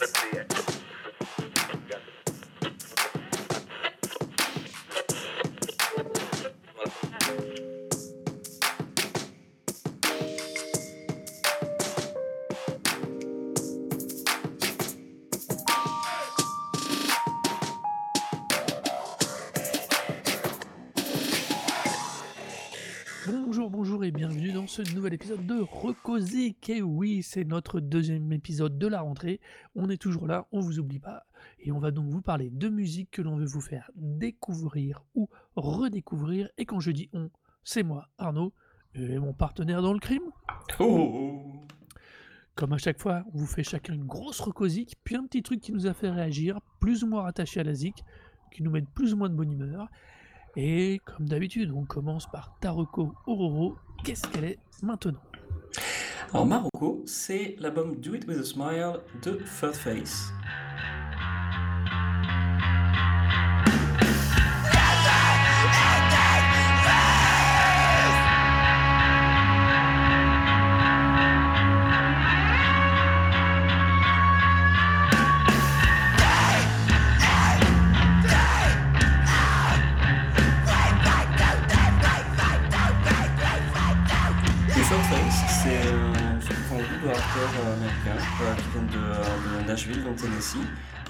Let's see it. Ce nouvel épisode de Recosic. Et oui, c'est notre deuxième épisode de la rentrée. On est toujours là, on vous oublie pas. Et on va donc vous parler de musique que l'on veut vous faire découvrir ou redécouvrir. Et quand je dis on, c'est moi, Arnaud, et mon partenaire dans le crime. Oh Comme à chaque fois, on vous fait chacun une grosse recosique, puis un petit truc qui nous a fait réagir, plus ou moins rattaché à la zik, qui nous met plus ou moins de bonne humeur. Et comme d'habitude, on commence par Taroko Ororo. Qu'est-ce qu'elle est maintenant Alors Marocco, c'est l'album Do It With A Smile de Third Face. Qui vient de, de Nashville, dans Tennessee.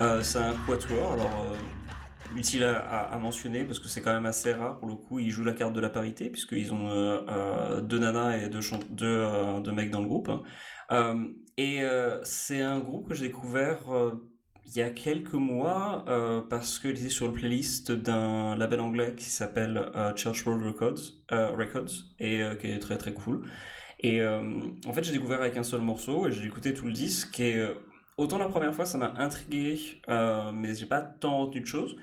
Euh, c'est un quatuor, alors euh, utile à, mentionner parce que c'est quand même assez rare pour le coup. Ils jouent la carte de la parité puisqu'ils ont euh, deux nanas et deux, mecs dans le groupe. hein. Et c'est un groupe que j'ai découvert il y a quelques mois parce qu'il était sur le playlist d'un label anglais qui s'appelle Church Road Records, Records et qui est très très cool. Et euh, en fait, j'ai découvert avec un seul morceau et j'ai écouté tout le disque et euh, autant la première fois ça m'a intrigué, euh, mais j'ai pas tant retenu de choses.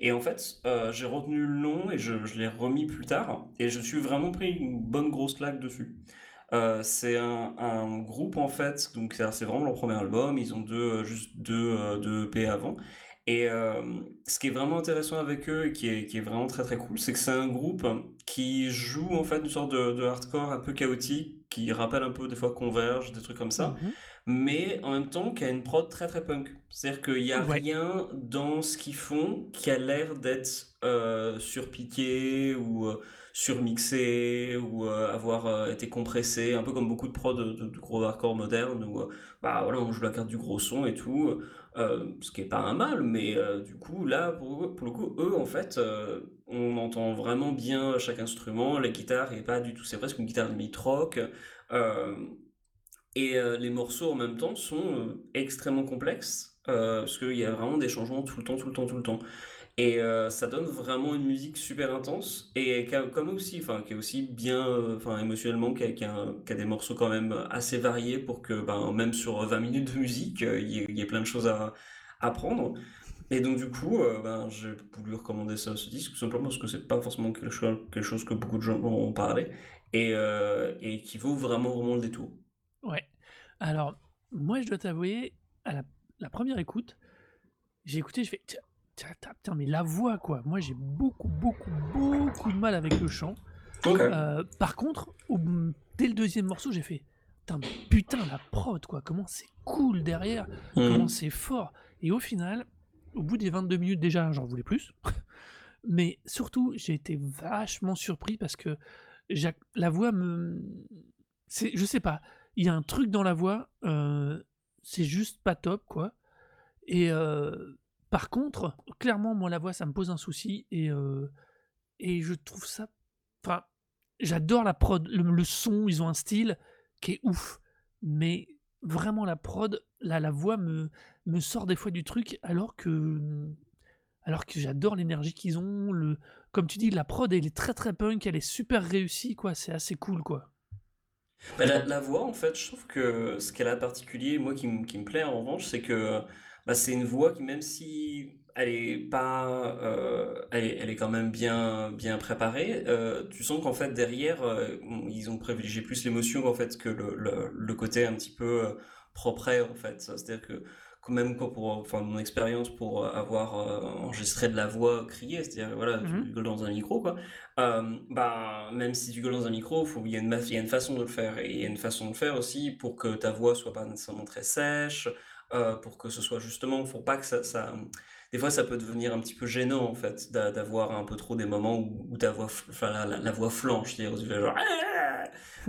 Et en fait, j'ai retenu le nom et je, l'ai remis plus tard et je suis vraiment pris une bonne grosse claque dessus. C'est un, groupe en fait, donc c'est vraiment leur premier album. Ils ont deux, juste deux, deux EP avant. Et ce qui est vraiment intéressant avec eux et qui est, qui est vraiment très très cool, c'est que c'est un groupe qui joue en fait une sorte de hardcore un peu chaotique, qui rappelle un peu des fois Converge, des trucs comme ça, Mhm. mais en même temps qui a une prod très très punk. C'est-à-dire qu'il n'y a Ouais. rien dans ce qu'ils font qui a l'air d'être euh, surpiqué ou euh, surmixé ou euh, avoir été compressé, un peu comme beaucoup de prods de, de- de gros hardcore moderne où bah voilà on joue la carte du gros son et tout, ce qui est pas un mal, mais du coup là pour, pour le coup eux en fait on entend vraiment bien chaque instrument, la guitare est pas du tout, c'est presque une guitare limite rock. euh, et euh, les morceaux en même temps sont euh, extrêmement complexes parce qu'il y a vraiment des changements tout le temps, tout le temps, tout le temps. Et ça donne vraiment une musique super intense et qui comme aussi, est aussi bien, enfin, émotionnellement, qui a, des morceaux quand même assez variés pour que, ben, même sur 20 minutes de musique, il y, ait plein de choses à apprendre. Et donc du coup, euh, ben, j'ai voulu recommander ça, ce disque, tout simplement parce que c'est pas forcément quelque chose, quelque chose que beaucoup de gens ont parlé et, euh, et qui vaut vraiment, vraiment le détour. Ouais. Alors, moi, je dois t'avouer, à la, la première écoute, j'ai écouté, je fais putain, mais la voix, quoi. Moi, j'ai beaucoup, beaucoup, beaucoup de mal avec le chant. Euh, par contre, au- dès le deuxième morceau, j'ai fait putain, la prod, quoi. Comment c'est cool derrière, comment Mhm. c'est fort. Et au final, au bout des 22 minutes, déjà, j'en voulais plus. Mais surtout, j'ai été vachement surpris parce que la voix me. Je sais pas, il y a un truc dans la voix, euh, c'est juste pas top, quoi. Et euh, par contre, clairement, moi, la voix, ça me pose un souci et, euh, et je trouve ça. Enfin, j'adore la prod, le, le son, ils ont un style qui est ouf. Mais vraiment, la prod, là, la voix me, me sort des fois du truc alors que. Alors que j'adore l'énergie qu'ils ont. Le, comme tu dis, la prod, elle est très très punk, elle est super réussie, quoi. C'est assez cool, quoi. Bah, la, la voix, en fait, je trouve que ce qu'elle a de particulier, moi qui, me- plaît en revanche, c'est que bah, c'est une voix qui, même si elle est pas, euh, elle elle est quand même bien, bien préparée, euh, tu sens qu'en fait derrière, euh, ils ont privilégié plus l'émotion en fait que le, le, le côté un petit peu propre en fait. C'est-à-dire que même pour, enfin mon expérience pour euh, avoir euh, enregistré de la voix criée, c'est-à-dire voilà, tu Mhm. gueules dans un micro quoi. Euh, bah, même si tu gueules dans un micro, faut, il y a une, il y a une façon de le faire. Et il y a une façon de le faire aussi pour que ta voix soit pas nécessairement très sèche, euh, pour que ce soit justement, faut pas que ça, ça- Des fois, ça peut devenir un petit peu gênant, en fait, d'a- d'avoir un peu trop des moments où, où ta voix, enfin, la, la- la voix flanche, c'est-à-dire, genre...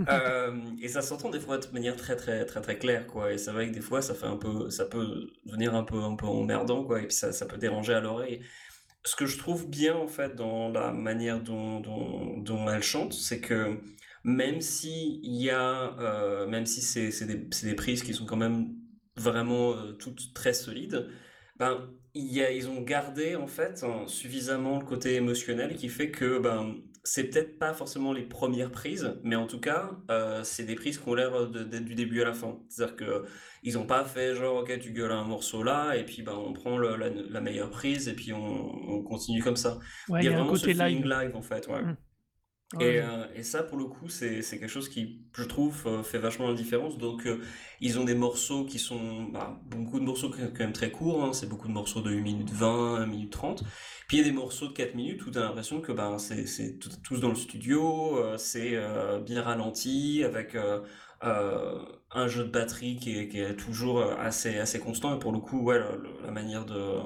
Euh, et ça s'entend des fois de manière très très très très claire quoi. Et c'est vrai que des fois ça fait un peu ça peut devenir un peu un peu emmerdant quoi. Et puis ça, ça peut déranger à l'oreille. Ce que je trouve bien en fait dans la manière dont, dont, elle chante, c'est que même si il y a, euh, même si c'est c'est des, prises qui sont quand même vraiment euh, toutes très solides, ben ils ont gardé en fait hein, suffisamment le côté émotionnel qui fait que ben c'est peut-être pas forcément les premières prises, mais en tout cas euh, c'est des prises qui ont l'air d'être du début à la fin. C'est-à-dire que ils ont pas fait genre, ok, tu gueules un morceau là, et puis ben, on prend le- la, la meilleure prise, et puis on, on continue comme ça. Ouais, Il y a y a un vraiment ce côté feeling live. live, en fait, ouais. Mm. Ouais, Et, ouais. euh, et ça, pour le coup, c'est quelque chose qui, je trouve, euh, fait vachement la différence. Donc, euh, ils ont des morceaux qui sont, bah, beaucoup de morceaux qui sont quand même très courts, hein. c'est beaucoup de morceaux de 1 minute 20, 1 minute 30. Puis il y a des morceaux de 4 minutes où tu as l'impression que ben, c'est tous dans le studio, c'est bien ralenti, avec un jeu de batterie qui est, qui est toujours assez, assez constant. Et pour le coup, ouais, la, la manière de...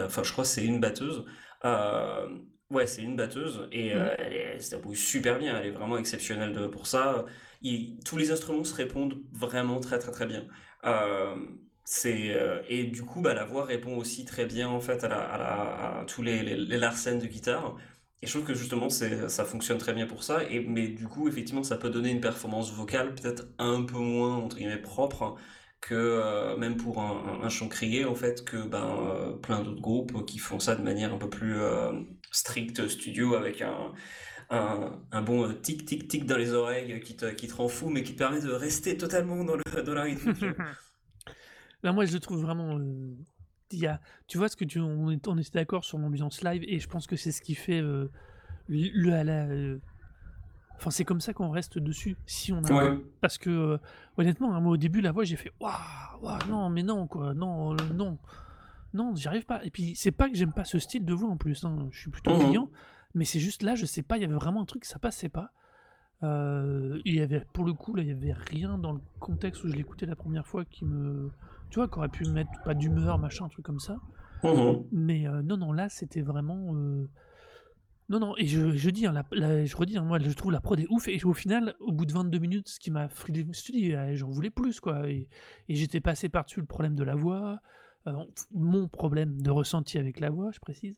Enfin, je crois que c'est une batteuse. Euh, ouais, c'est une batteuse et euh, elle, est- elle se débrouille super bien. Elle est vraiment exceptionnelle de, pour ça. Il- tous les instruments se répondent vraiment très très très bien. Euh, c'est euh, et du coup bah, la voix répond aussi très bien en fait à, la- à la- à tous les, les, les larcènes de guitare et je trouve que justement ça fonctionne très bien pour ça et mais du coup effectivement ça peut donner une performance vocale peut-être un peu moins entre guillemets propre que euh, même pour un, un- un chant crié en fait que ben euh, plein d'autres groupes qui font ça de manière un peu plus euh, stricte studio avec un un, un bon euh, tic tic tic dans les oreilles qui te, qui te rend fou mais qui te permet de rester totalement dans le dans la rythmique. Là, moi, je le trouve vraiment. euh, y a, tu vois, ce que tu, on, est- on était d'accord sur l'ambiance live, et je pense que c'est ce qui fait euh, le, le- à la, euh, Enfin, c'est comme ça qu'on reste dessus. Si on a, Ouais. parce que euh, honnêtement, hein, moi au début, la voix, j'ai fait waouh, waouh, non, mais non, quoi, non, euh, non, non, j'y arrive pas. Et puis, c'est pas que j'aime pas ce style de voix en plus. hein, Je suis plutôt Mhm. client, mais c'est juste là, je sais pas, il y avait vraiment un truc, ça passait pas. Euh, il y avait, pour le coup, là, il y avait rien dans le contexte où je l'écoutais la première fois qui me, tu vois, qui aurait pu me mettre pas d'humeur, machin, un truc comme ça. Mhm. Mais euh, non, non, là, c'était vraiment. euh, Non, non, et je, je dis, hein, la- la- je redis, hein, moi, je trouve la prod est ouf. Et au final, au bout de 22 minutes, ce qui m'a frilé, je me suis dit, ah, j'en voulais plus, quoi. Et, et j'étais passé par-dessus le problème de la voix, mon problème de ressenti avec la voix, je précise.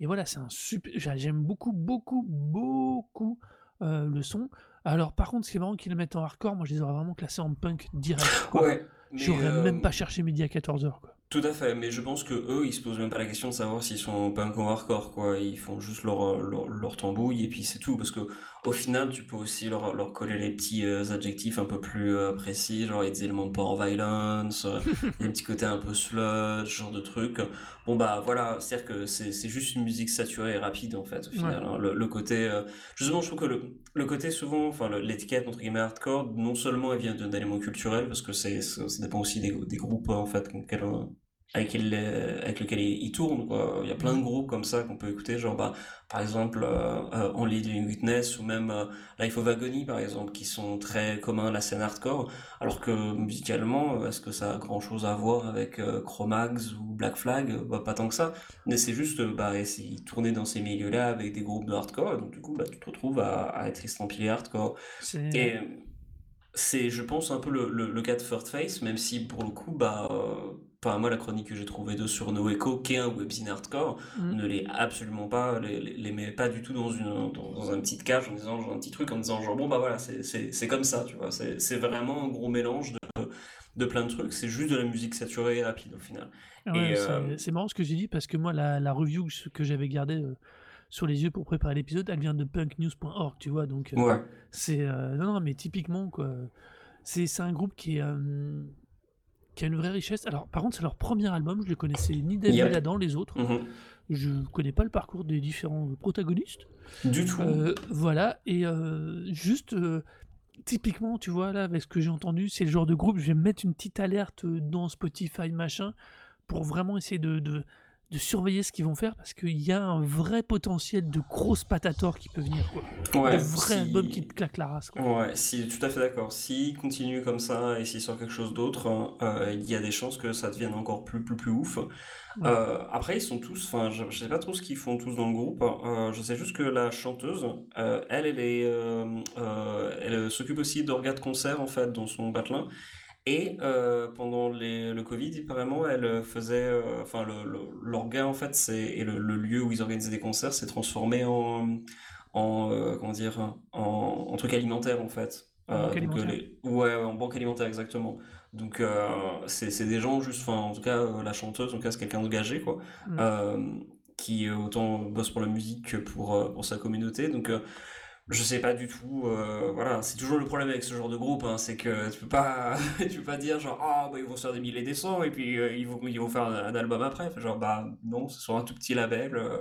Et voilà, c'est un super. j'a- J'aime beaucoup, beaucoup, beaucoup euh, le son. Alors, par contre, ce qui est marrant qu'ils le mettent en hardcore, moi, je les aurais vraiment classés en punk direct, quoi. Ouais. J'aurais euh, même pas cherché midi à 14h, quoi. Tout à fait, mais je pense que eux, ils se posent même pas la question de savoir s'ils sont punk ou hardcore, quoi. Ils font juste leur, leur, leur tambouille et puis c'est tout. Parce que au final, tu peux aussi leur, leur coller les petits euh, adjectifs un peu plus euh, précis, genre des éléments de power violence, euh, il y a un peu sludge, ce genre de truc. Bon bah voilà, c'est-à-dire que c'est c'est juste une musique saturée et rapide en fait, au final. hein. Le, le côté, euh, justement, je trouve que le, le côté souvent, enfin le- l'étiquette entre guillemets hardcore, non seulement elle vient d'un élément culturel, parce que c'est, ça, ça dépend aussi des, des groupes en fait auxquels on- avec, euh, avec lequel ils tournent, quoi. Il y a plein de groupes comme ça qu'on peut écouter, genre bah, par exemple euh, euh, Only Living Witness ou même euh, Life of Agony par exemple, qui sont très communs à la scène hardcore, alors que musicalement, euh, est-ce que ça a grand-chose à voir avec euh, Chromax ou Black Flag? Bah, pas tant que ça, mais c'est juste bah, essayer de tourner dans ces milieux-là avec des groupes de hardcore, donc du coup bah, tu te retrouves à, à être estampillé hardcore. C'est. Et c'est, je pense, un peu le, le, le cas de Third Face, même si pour le coup, bah, euh, enfin, moi, la chronique que j'ai trouvée de sur No Echo, qui est un webzine hardcore, Mm. ne l'est absolument pas, les, met pas du tout dans une, dans, dans un petit cage en disant, genre, un petit truc en disant, genre, bon, bah voilà, c'est, c'est, c'est comme ça, tu vois, c'est, c'est vraiment un gros mélange de, de plein de trucs, c'est juste de la musique saturée et rapide au final. Ouais, Et, c'est euh, c'est marrant ce que j'ai dit parce que moi, la, la review que, j'avais gardée euh, sur les yeux pour préparer l'épisode, elle vient de punknews.org, tu vois. Donc, euh, Ouais. c'est. non, non, mais typiquement, quoi. C'est c'est un groupe qui, est, qui a une vraie richesse. Alors, par contre, c'est leur premier album, je ne connaissais ni Dave Yep. ni Adam, les autres. Mhm. Je ne connais pas le parcours des différents protagonistes. Du tout. Euh, voilà, et euh, juste. euh, Typiquement, tu vois, là, avec ce que j'ai entendu, c'est le genre de groupe, je vais mettre une petite alerte euh, dans Spotify, machin, pour vraiment essayer de, de, de surveiller ce qu'ils vont faire parce qu'il y a un vrai potentiel de grosse patator qui peut venir. Quoi. Ouais, de vrai si... album qui te claque la race. Quoi. Ouais, si, tout à fait d'accord. S'il continue comme ça et s'il sort quelque chose d'autre, euh, il y a des chances que ça devienne encore plus, plus, plus ouf. Ouais. Euh, après, ils sont tous, enfin, je, je sais pas trop ce qu'ils font tous dans le groupe. Euh, je sais juste que la chanteuse, elle, elle est, elle s'occupe aussi d'orgas de concert en fait dans son patelin. Et euh, pendant les- le Covid, apparemment, elle faisait, euh, enfin, l'orga en fait, c'est et le, le lieu où ils organisaient des concerts s'est transformé en, en euh, comment dire, en, en truc alimentaire en fait. En Euh, banque donc euh, alimentaire. les, ouais, en banque alimentaire exactement. Donc euh, c'est des gens juste, enfin, en tout cas, euh, la chanteuse, en tout cas, c'est quelqu'un d'engagé quoi, Mm. euh, qui euh, autant bosse pour la musique que pour euh, pour sa communauté. Donc euh, je sais pas du tout, euh, voilà, c'est toujours le problème avec ce genre de groupe, hein, c'est que tu peux pas, tu peux pas dire genre ah bah ils vont se faire des milliers des cents et puis euh, ils vont ils vont faire un, un album après, Enfin, genre bah non, c'est sur un tout petit label, euh,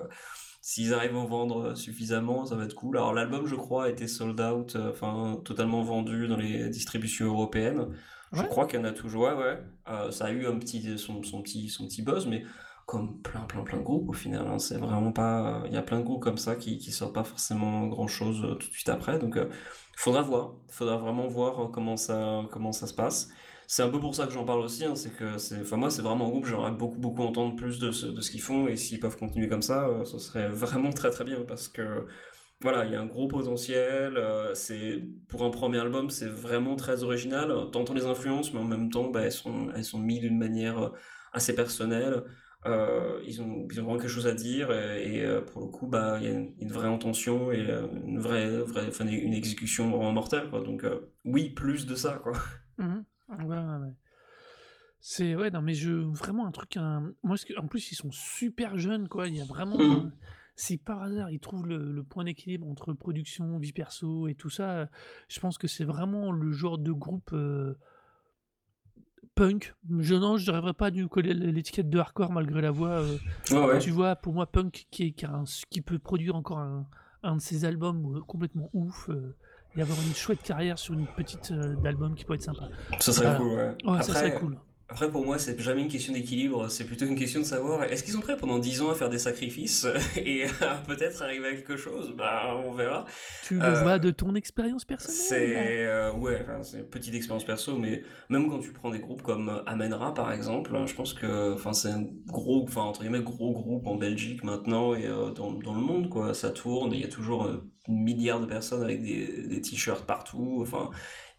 s'ils arrivent à en vendre suffisamment, ça va être cool. Alors l'album je crois a été sold out, enfin totalement vendu dans les distributions européennes. Je crois qu'il y en a toujours, ouais ouais, ça a eu un petit son, son petit son petit buzz, mais comme plein plein plein de groupes au final, hein, c'est vraiment pas, il y a plein de groupes comme ça qui qui sortent pas forcément grand-chose euh, tout de suite après, donc euh, faudra voir, faudra vraiment voir euh, comment ça comment ça se passe. C'est un peu pour ça que j'en parle aussi, hein, c'est que c'est, enfin moi c'est vraiment un groupe, j'aimerais beaucoup beaucoup entendre plus de ce, de ce qu'ils font et s'ils peuvent continuer comme ça, ce serait vraiment très très bien parce que voilà, il y a un gros potentiel, c'est pour un premier album, c'est vraiment très original. T'entends les influences, mais en même temps, bah, elles sont elles sont mises d'une manière assez personnelle. Euh, ils ont ils ont vraiment quelque chose à dire et, et, euh, pour le coup, bah il y a une, une vraie intention et euh, une vraie vraie enfin, une exécution vraiment mortelle quoi. Donc euh, oui, plus de ça quoi. Mhm. Ouais, ouais, ouais. C'est ouais, non, mais je vraiment un truc. un- Moi, en plus, ils sont super jeunes, quoi. Il y a vraiment. Mhm. Si par hasard ils trouvent le, le point d'équilibre entre production, vie perso et tout ça, je pense que c'est vraiment le genre de groupe euh, punk. Je non, je rêverais pas du coller l'étiquette de hardcore malgré la voix. euh, ouais. tu vois, pour moi, punk qui, est- qui, a un- qui peut produire encore un, un de ses albums euh, complètement ouf euh, et avoir une chouette carrière sur une petite euh, d'album qui pourrait être sympa. Ça serait cool ouais. Ouais, ça serait cool. Après, pour moi, c'est jamais une question d'équilibre, c'est plutôt une question de savoir est-ce qu'ils sont prêts pendant 10 ans à faire des sacrifices et à peut-être arriver à quelque chose? Bah, on verra. Tu le Euh, vois de ton expérience personnelle? c'est euh, ouais, enfin, c'est une petite expérience perso, mais même quand tu prends des groupes comme Amenra par exemple, je pense que enfin c'est un gros, enfin entre guillemets gros groupe en Belgique maintenant et euh, dans, dans le monde quoi, ça tourne, il y a toujours euh, un milliard de personnes avec des, des t-shirts partout, enfin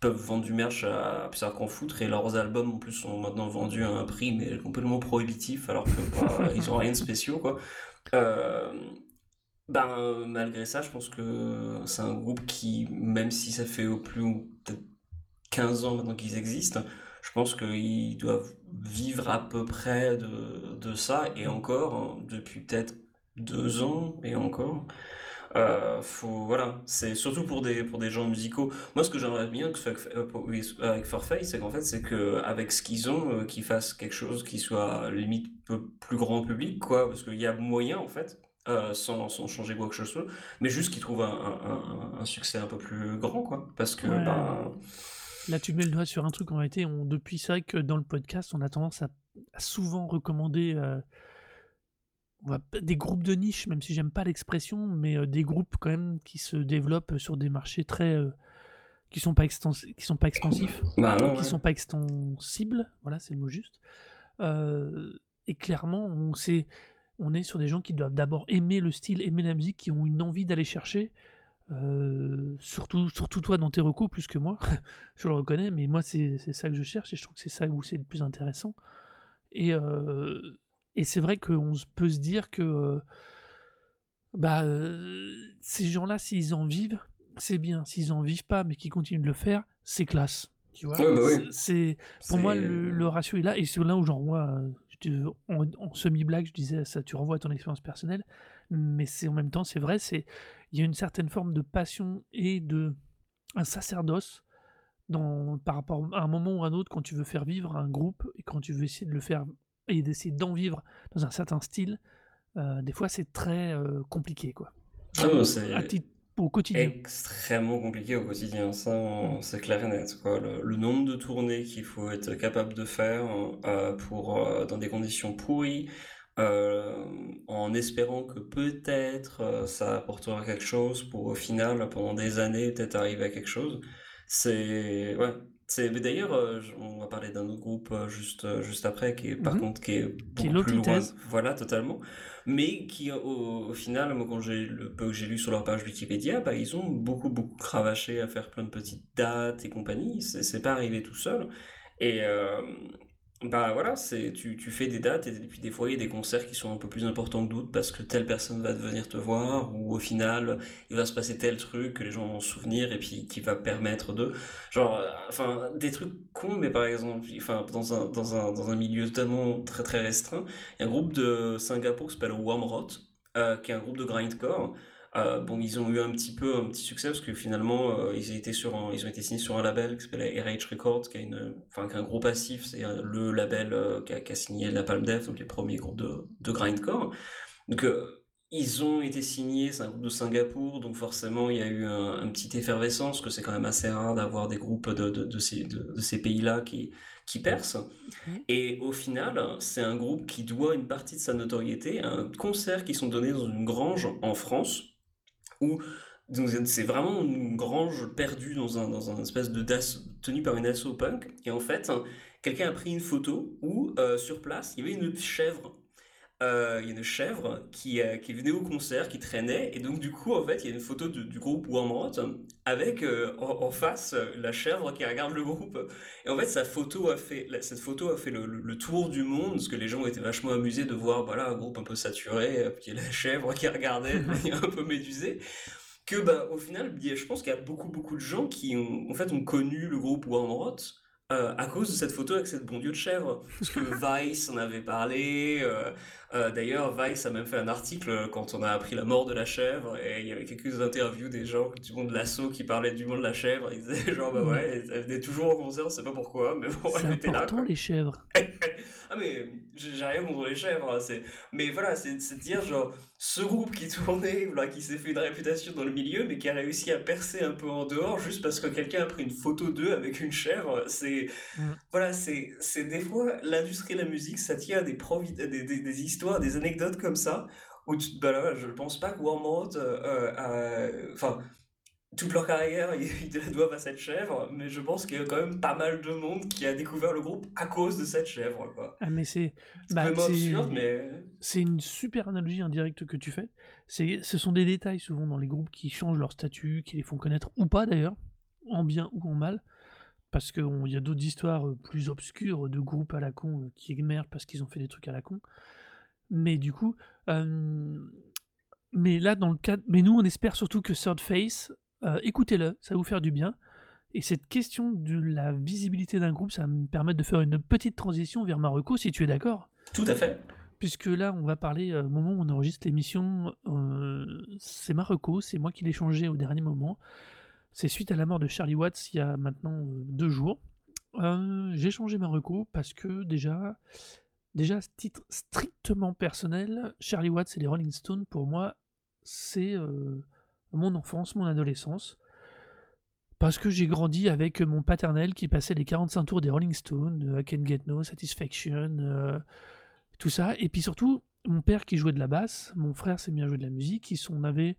peuvent vendre du merch à, savoir qu'en foutre et leurs albums en plus sont maintenant vendus à un prix mais complètement prohibitif alors que bah, ils ont rien de spéciaux quoi. Euh, ben, malgré ça, je pense que c'est un groupe qui, même si ça fait au plus peut-être 15 ans maintenant qu'ils existent, je pense qu'ils doivent vivre à peu près de, de ça, et encore, hein, depuis peut-être deux ans, et encore. Euh, faut, voilà, c'est surtout pour des, pour des gens musicaux. Moi, ce que j'aimerais bien que avec, euh, avec Forfait, c'est qu'en fait, c'est que avec ce qu'ils ont, euh, qu'ils fassent quelque chose qui soit limite peu plus grand public, quoi, parce qu'il y a moyen, en fait, euh, sans, sans changer quoi que ce soit, mais juste qu'ils trouvent un, un, un- un succès un peu plus grand, quoi, parce que, Ouais. ben, Là, tu mets le doigt sur un truc en réalité. On, depuis, c'est vrai que dans le podcast, on a tendance à, à souvent recommander euh, on va, des groupes de niche, même si j'aime pas l'expression, mais euh, des groupes quand même qui se développent sur des marchés très. euh, qui sont pas qui sont pas expansifs, bah, non, qui ouais. sont pas extensibles, voilà, c'est le mot juste. Euh, et clairement, on, sait, on est sur des gens qui doivent d'abord aimer le style, aimer la musique, qui ont une envie d'aller chercher. euh, surtout, surtout toi dans tes recos plus que moi, je le reconnais, mais moi c'est c'est ça que je cherche et je trouve que c'est ça où c'est le plus intéressant. Et, euh, et c'est vrai qu'on peut se dire que euh, bah, euh, ces gens-là, s'ils en vivent, c'est bien. S'ils en vivent pas, mais qu'ils continuent de le faire, c'est classe. Tu vois? Ouais, bah oui. C'est- pour moi le, le ratio est là et c'est là où j'en vois euh, en semi-blague je disais ça tu renvoies à ton expérience personnelle mais c'est en même temps c'est vrai c'est il y a une certaine forme de passion et de un sacerdoce dans, par rapport à un moment ou à un autre quand tu veux faire vivre un groupe et quand tu veux essayer de le faire et d'essayer d'en vivre dans un certain style euh, des fois c'est très euh, compliqué quoi Ah à titre au quotidien extrêmement compliqué au quotidien, ça on- c'est clair et net, quoi. Le, le nombre de tournées qu'il faut être capable de faire euh, pour, dans des conditions pourries, en espérant que peut-être ça apportera quelque chose pour au final, pendant des années, peut-être arriver à quelque chose. C'est ouais, c'est mais d'ailleurs, euh, on va parler d'un autre groupe euh, juste euh, juste après qui est par Mhm. contre qui est Qui est beaucoup plus loin, voilà totalement, mais qui au, au final, moi quand j'ai le peu que j'ai lu sur leur page Wikipédia, bah ils ont beaucoup beaucoup cravaché à faire plein de petites dates et compagnie. C'est c'est pas arrivé tout seul. Et bah voilà, c'est tu, tu fais des dates et puis des fois il y a des concerts qui sont un peu plus importants que d'autres parce que telle personne va venir te voir ou au final il va se passer tel truc que les gens vont souvenir et puis qui va permettre de genre euh, enfin des trucs cons mais par exemple enfin dans un dans un dans un milieu tellement très très restreint, il y a un groupe de Singapour qui s'appelle Wormrot euh, qui est un groupe de grindcore euh, bon, ils ont eu un petit peu un petit succès parce que finalement euh, ils étaient sur un- ils ont été signés sur un label qui s'appelle RH Records, qui a une, enfin qui est un gros passif, c'est euh, le label euh, qui a, qui a signé la Palm Death, donc les premiers groupes de, de grindcore. Donc ils ont été signés, c'est un groupe de Singapour, donc forcément il y a eu un, un petit effervescence, parce que c'est quand même assez rare d'avoir des groupes de, de, de ces, de, ces pays-là qui, qui percent. Et au final, c'est un groupe qui doit une partie de sa notoriété à un concert qui sont donnés dans une grange en France où c'est vraiment une grange perdue dans un, dans espèce de das tenu par une asso punk. Et en fait, quelqu'un a pris une photo où, euh, sur place, il y avait une chèvre. Euh, il y a une chèvre qui, euh, qui venait au concert, qui traînait, et donc du coup, en fait, il y a une photo de- du groupe Wormrot avec euh, en, en face la chèvre qui regarde le groupe. Et en fait, sa photo a fait, la- cette photo a fait le, le- le tour du monde, parce que les gens étaient vachement amusés de voir, voilà, un groupe un peu saturé, puis la chèvre qui regardait, de manière un peu médusée que bah au final je pense qu'il y a beaucoup beaucoup de gens qui ont en fait ont connu le groupe Wormrot euh, à cause de cette photo avec cette bon Dieu de chèvre parce que Vice en avait parlé euh, euh, d'ailleurs Vice a même fait un article quand on a appris la mort de la chèvre et il y avait quelques interviews des gens du monde de l'assaut qui parlaient du monde de la chèvre ils disaient genre bah ouais elle venait toujours au concert on sait pas pourquoi mais bon elle était là quoi. les chèvres. Ah mais j'ai rien contre les chèvres, hein, mais voilà, c'est de dire genre ce groupe qui tournait, voilà, qui s'est fait une réputation dans le milieu, mais qui a réussi à percer un peu en dehors juste parce que quelqu'un a pris une photo d'eux avec une chèvre, c'est Mm. voilà, c'est c'est des fois l'industrie de la musique, ça tient à des, provi- des, des, des histoires, des anecdotes comme ça où tu, bah là, je pense pas que Wormrot, euh, euh, enfin toute leur carrière, ils, la doivent à cette chèvre, mais je pense qu'il y a quand même pas mal de monde qui a découvert le groupe à cause de cette chèvre, quoi. Ah mais c'est bah, absurde, mais... c'est une super analogie indirecte que tu fais. C'est ce sont des détails souvent dans les groupes qui changent leur statut, qui les font connaître ou pas d'ailleurs, en bien ou en mal. Parce qu'il y a d'autres histoires euh, plus obscures de groupes à la con euh, qui émergent parce qu'ils ont fait des trucs à la con. Mais du coup, euh, mais là dans le cadre, mais nous on espère surtout que Third Face, écoutez-le, ça va vous faire du bien. Et cette question de la visibilité d'un groupe, ça va me permettre de faire une petite transition vers Marocco, si tu es d'accord. Tout à fait. Puisque là, on va parler, euh, au moment où on enregistre l'émission, euh, c'est Marocco, c'est moi qui l'ai changé au dernier moment. C'est suite à la mort de Charlie Watts il y a maintenant euh, deux jours. Euh, j'ai changé Marocco parce que déjà, déjà, titre strictement personnel, Charlie Watts et les Rolling Stones, pour moi, c'est euh, mon enfance, mon adolescence. Parce que j'ai grandi avec mon paternel qui passait les 45 tours des Rolling Stones, euh, I Can Get No Satisfaction, euh, tout ça. Et puis surtout, mon père qui jouait de la basse, mon frère s'est mis à jouer de la musique. Ils sont, on avait,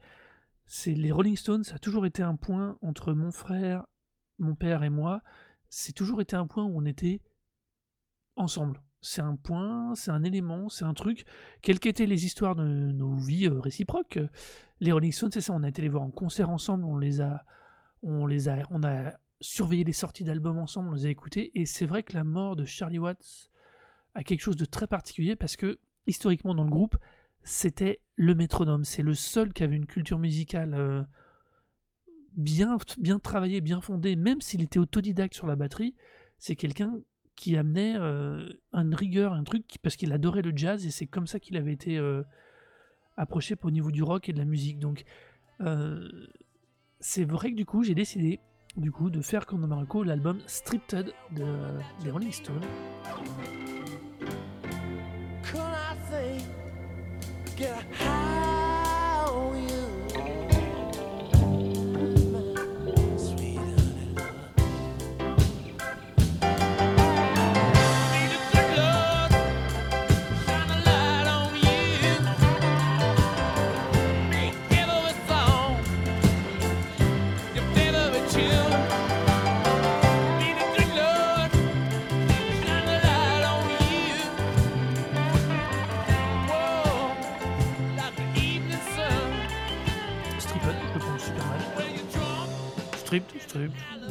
c'est les Rolling Stones, ça a toujours été un point entre mon frère, mon père et moi. C'est toujours été un point où on était ensemble. C'est un point, c'est un élément, c'est un truc. Quelles qu'étaient les histoires de nos vies euh, réciproques, les Rolling Stones, c'est ça. On a été les voir en concert ensemble, on les a, on les a, on a surveillé les sorties d'albums ensemble, on les a écoutés. Et c'est vrai que la mort de Charlie Watts a quelque chose de très particulier parce que historiquement dans le groupe, c'était le métronome. C'est le seul qui avait une culture musicale euh, bien, bien travaillée, bien fondée, même s'il était autodidacte sur la batterie. C'est quelqu'un qui amenait euh, une rigueur, un truc, parce qu'il adorait le jazz et c'est comme ça qu'il avait été euh, approché au niveau du rock et de la musique. Donc, euh, c'est vrai que du coup, j'ai décidé du coup de faire comme Marco l'album Stripped de, des Rolling Stones. Get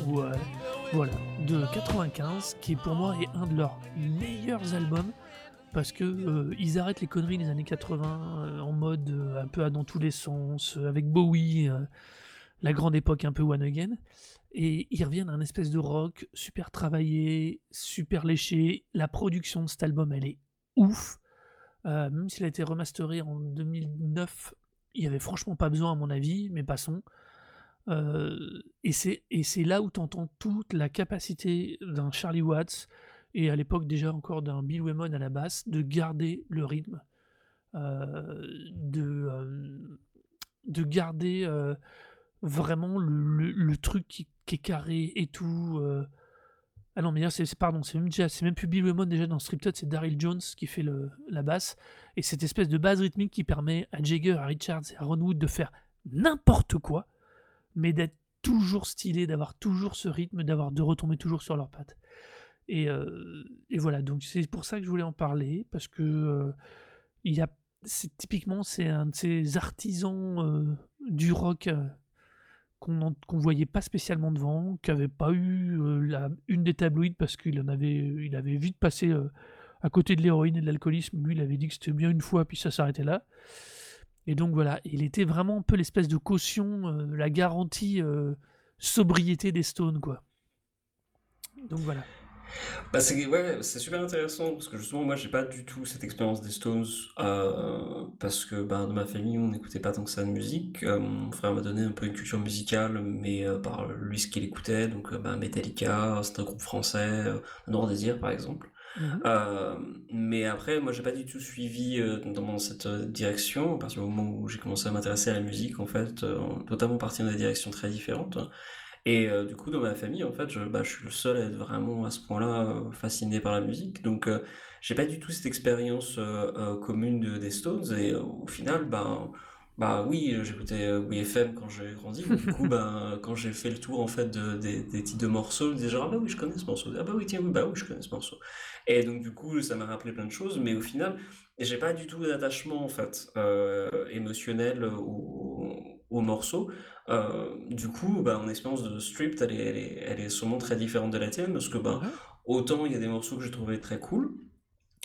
Ouais, voilà, de 95, qui pour moi est un de leurs meilleurs albums parce que euh, ils arrêtent les conneries des années 80 euh, en mode euh, un peu à dans tous les sens, euh, avec Bowie, euh, la grande époque un peu one again, et ils reviennent à un espèce de rock super travaillé, super léché. La production de cet album, elle est ouf. Euh, même s'il a été remasteré en 2009, il y avait franchement pas besoin à mon avis, mais passons. Euh, et c'est là où tu entends toute la capacité d'un Charlie Watts et à l'époque déjà encore d'un Bill Wyman à la basse de garder le rythme, de de garder vraiment le, truc qui, est carré et tout. Ah non mais là c'est pardon c'est même même plus Bill Wyman déjà dans Striptease c'est Daryl Jones qui fait la basse et cette espèce de base rythmique qui permet à Jagger, à Richards et à Ron Wood de faire n'importe quoi mais d'être toujours stylé, d'avoir toujours ce rythme, d'avoir de retomber toujours sur leurs pattes. Et, euh, voilà, donc c'est pour ça que je voulais en parler, parce que euh, il y a, c'est, typiquement c'est un de ces artisans euh, du rock qu'on qu'on voyait pas spécialement devant, qui avait pas eu une des tabloïds parce qu'il en avait, il avait vite passé à côté de l'héroïne et de l'alcoolisme. Lui, il avait dit que c'était bien une fois, puis ça s'arrêtait là. Et donc voilà, il était vraiment un peu l'espèce de caution, euh, la garantie euh, sobriété des Stones, quoi. Donc voilà. Bah c'est ouais, super intéressant parce que justement moi j'ai pas du tout cette expérience des Stones euh, parce que bah, dans ma famille on n'écoutait pas tant que ça de musique. Mon frère m'a donné un peu une culture musicale mais par lui ce qu'il écoutait donc bah, Metallica, c'est un groupe français, Noir Désir par exemple. Mhm. Euh, mais après, moi, j'ai pas du tout suivi euh, dans cette euh, direction, à partir du moment où j'ai commencé à m'intéresser à la musique, en fait, euh, notamment partir dans des directions très différentes. Et euh, du coup, dans ma famille, en fait, je, bah, je suis le seul à être vraiment à ce point-là fasciné par la musique. Donc, j'ai pas du tout cette expérience commune de- des Stones. Et au final, ben, bah oui, j'écoutais WFM quand j'ai grandi. du coup, ben, quand j'ai fait le tour en fait de- des, des titres de morceaux, je disais genre, ah bah oui, je connais ce morceau. Ah bah oui, tiens, oui, bah oui, je connais ce morceau. Et donc, du coup, ça m'a rappelé plein de choses. Mais au final, j'ai pas du tout d'attachement en fait euh, émotionnel au, au morceau. Euh, du coup, bah, mon expérience de Stripped, elle est, elle est, elle est sûrement très différente de la tienne parce que bah, autant il y a des morceaux que j'ai trouvé très cool.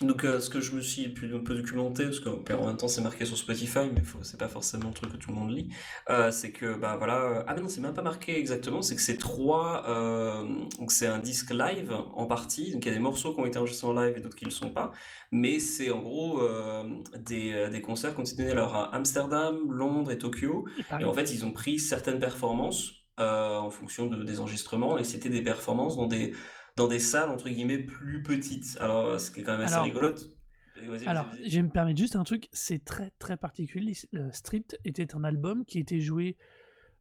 Donc, euh, ce que je me suis pu- un peu documenté, parce qu'en en même temps c'est marqué sur Spotify, mais c'est pas forcément le truc que tout le monde lit, euh, c'est que, bah voilà, euh, ah mais non, c'est même pas marqué exactement, c'est que c'est trois, euh, donc c'est un disque live en partie, donc il y a des morceaux qui ont été enregistrés en live et d'autres qui le sont pas, mais c'est en gros des, des concerts qui ont été donnés alors à Amsterdam, Londres et Tokyo, Et en fait, ils ont pris certaines performances euh, en fonction de, des enregistrements, et c'était des performances dans des, dans des salles, entre guillemets, plus petites. Alors, euh, ce qui est quand même assez Alors, vas-y, Alors, je vais me permettre juste un truc, c'est très très particulier. Le Stripped était un album qui était joué.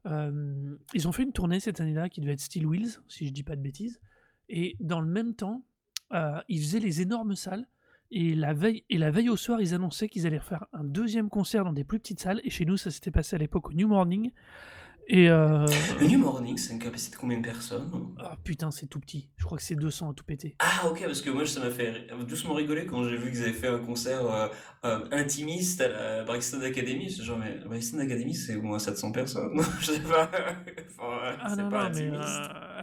euh, ils ont fait une tournée cette année-là qui devait être Steel Wheels, si je dis pas de bêtises. Et dans le même temps, euh, ils faisaient les énormes salles. Et la, veille, et la veille au soir, ils annonçaient qu'ils allaient refaire un deuxième concert dans des plus petites salles. Et chez nous, ça s'était passé à l'époque au New Morning. Et. euh, Le New Morning, c'est une capacité de combien de personnes? ah, putain, c'est tout petit. Je crois que c'est 200 à tout péter. Ah, ok, parce que moi, ça m'a fait doucement rigoler quand j'ai vu qu'ils avaient fait un concert euh, euh, intimiste à la Brixton Academy. C'est genre, mais Brixton Academy, c'est au moins 700 personnes. je sais pas. Enfin, Ah c'est pas non, intimiste.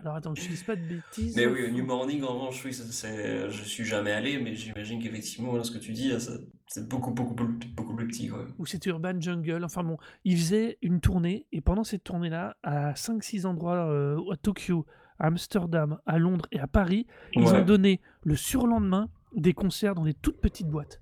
Alors attends, que je dise pas de bêtises. Mais oui, au New Morning, en revanche, oui, c'est, je suis jamais allé, mais j'imagine qu'effectivement, ce que tu dis, c'est beaucoup, beaucoup, beaucoup, plus petit, quoi. ou c'était Urban Jungle. Enfin bon, ils faisaient une tournée et pendant cette tournée-là, à 5-6 endroits euh, à Tokyo, à Amsterdam, à Londres et à Paris, ils Ouais. ont donné le surlendemain des concerts dans des toutes petites boîtes.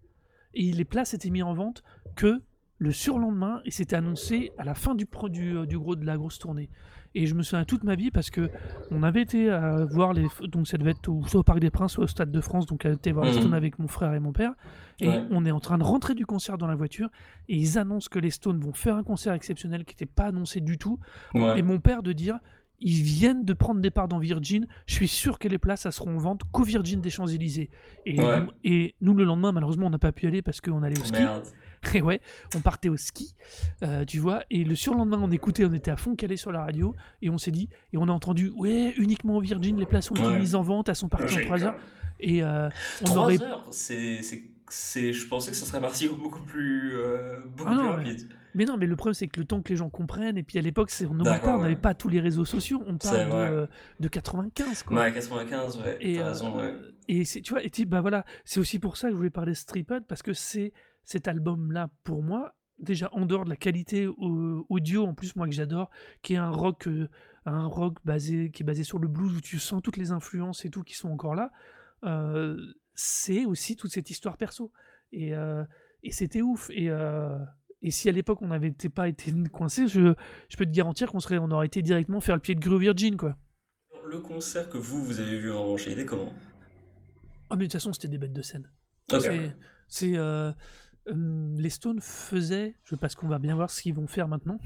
Et les places étaient mises en vente que le surlendemain et c'était annoncé à la fin du, euh, du gros de la grosse tournée. Et je me souviens toute ma vie parce que on avait été à voir les donc ça devait être au- soit au Parc des Princes soit au Stade de France donc on été voir les Mhm. Stones avec mon frère et mon père et Ouais. on est en train de rentrer du concert dans la voiture et ils annoncent que les Stones vont faire un concert exceptionnel qui n'était pas annoncé du tout Ouais. et mon père de dire ils viennent de prendre des parts dans Virgin, je suis sûr que les places elles seront en vente qu'au Virgin des Champs-Élysées. Et, Ouais. nous, et nous le lendemain malheureusement on n'a pas pu aller parce qu'on allait au ski. Merde. Et ouais, on partait au ski, euh, tu vois. Et le surlendemain, on écoutait, on était à fond calé sur la radio, et on s'est dit, et on a entendu, ouais, uniquement Virgin, les places ont été Ouais. mises en vente, elles sont parties en Logique. 3 heures. Et euh, on 3 aurait. heures, c'est, je pensais que ça serait parti beaucoup plus, euh, beaucoup Ah plus non, rapide. mais non, mais le problème c'est que le temps que les gens comprennent, et puis à l'époque, on pas, n'avait ouais. pas tous les réseaux sociaux, on parle de, euh, de 95, quoi. Ouais, 95, ouais, Et, t'as raison, ouais. euh, et tu vois, et bah voilà, c'est aussi pour ça que je voulais parler de parce que c'est cet album-là, pour moi, déjà en dehors de la qualité au- audio, en plus, moi que j'adore, qui est un rock, euh, un rock basé, qui est basé sur le blues, où tu sens toutes les influences et tout qui sont encore là, euh, c'est aussi toute cette histoire perso. Et, euh, et c'était ouf. Et, euh, et si à l'époque on n'avait pas été coincé, je, je peux te garantir qu'on serait, on aurait été directement faire le pied de Grue Virgin, quoi. Le concert que vous, vous avez vu en revanche, il était comment? Ah, mais de toute façon, c'était des bêtes de scène. Ok. C'est, c'est, euh, hum, les Stones faisaient, je parce qu'on va bien voir ce qu'ils vont faire maintenant,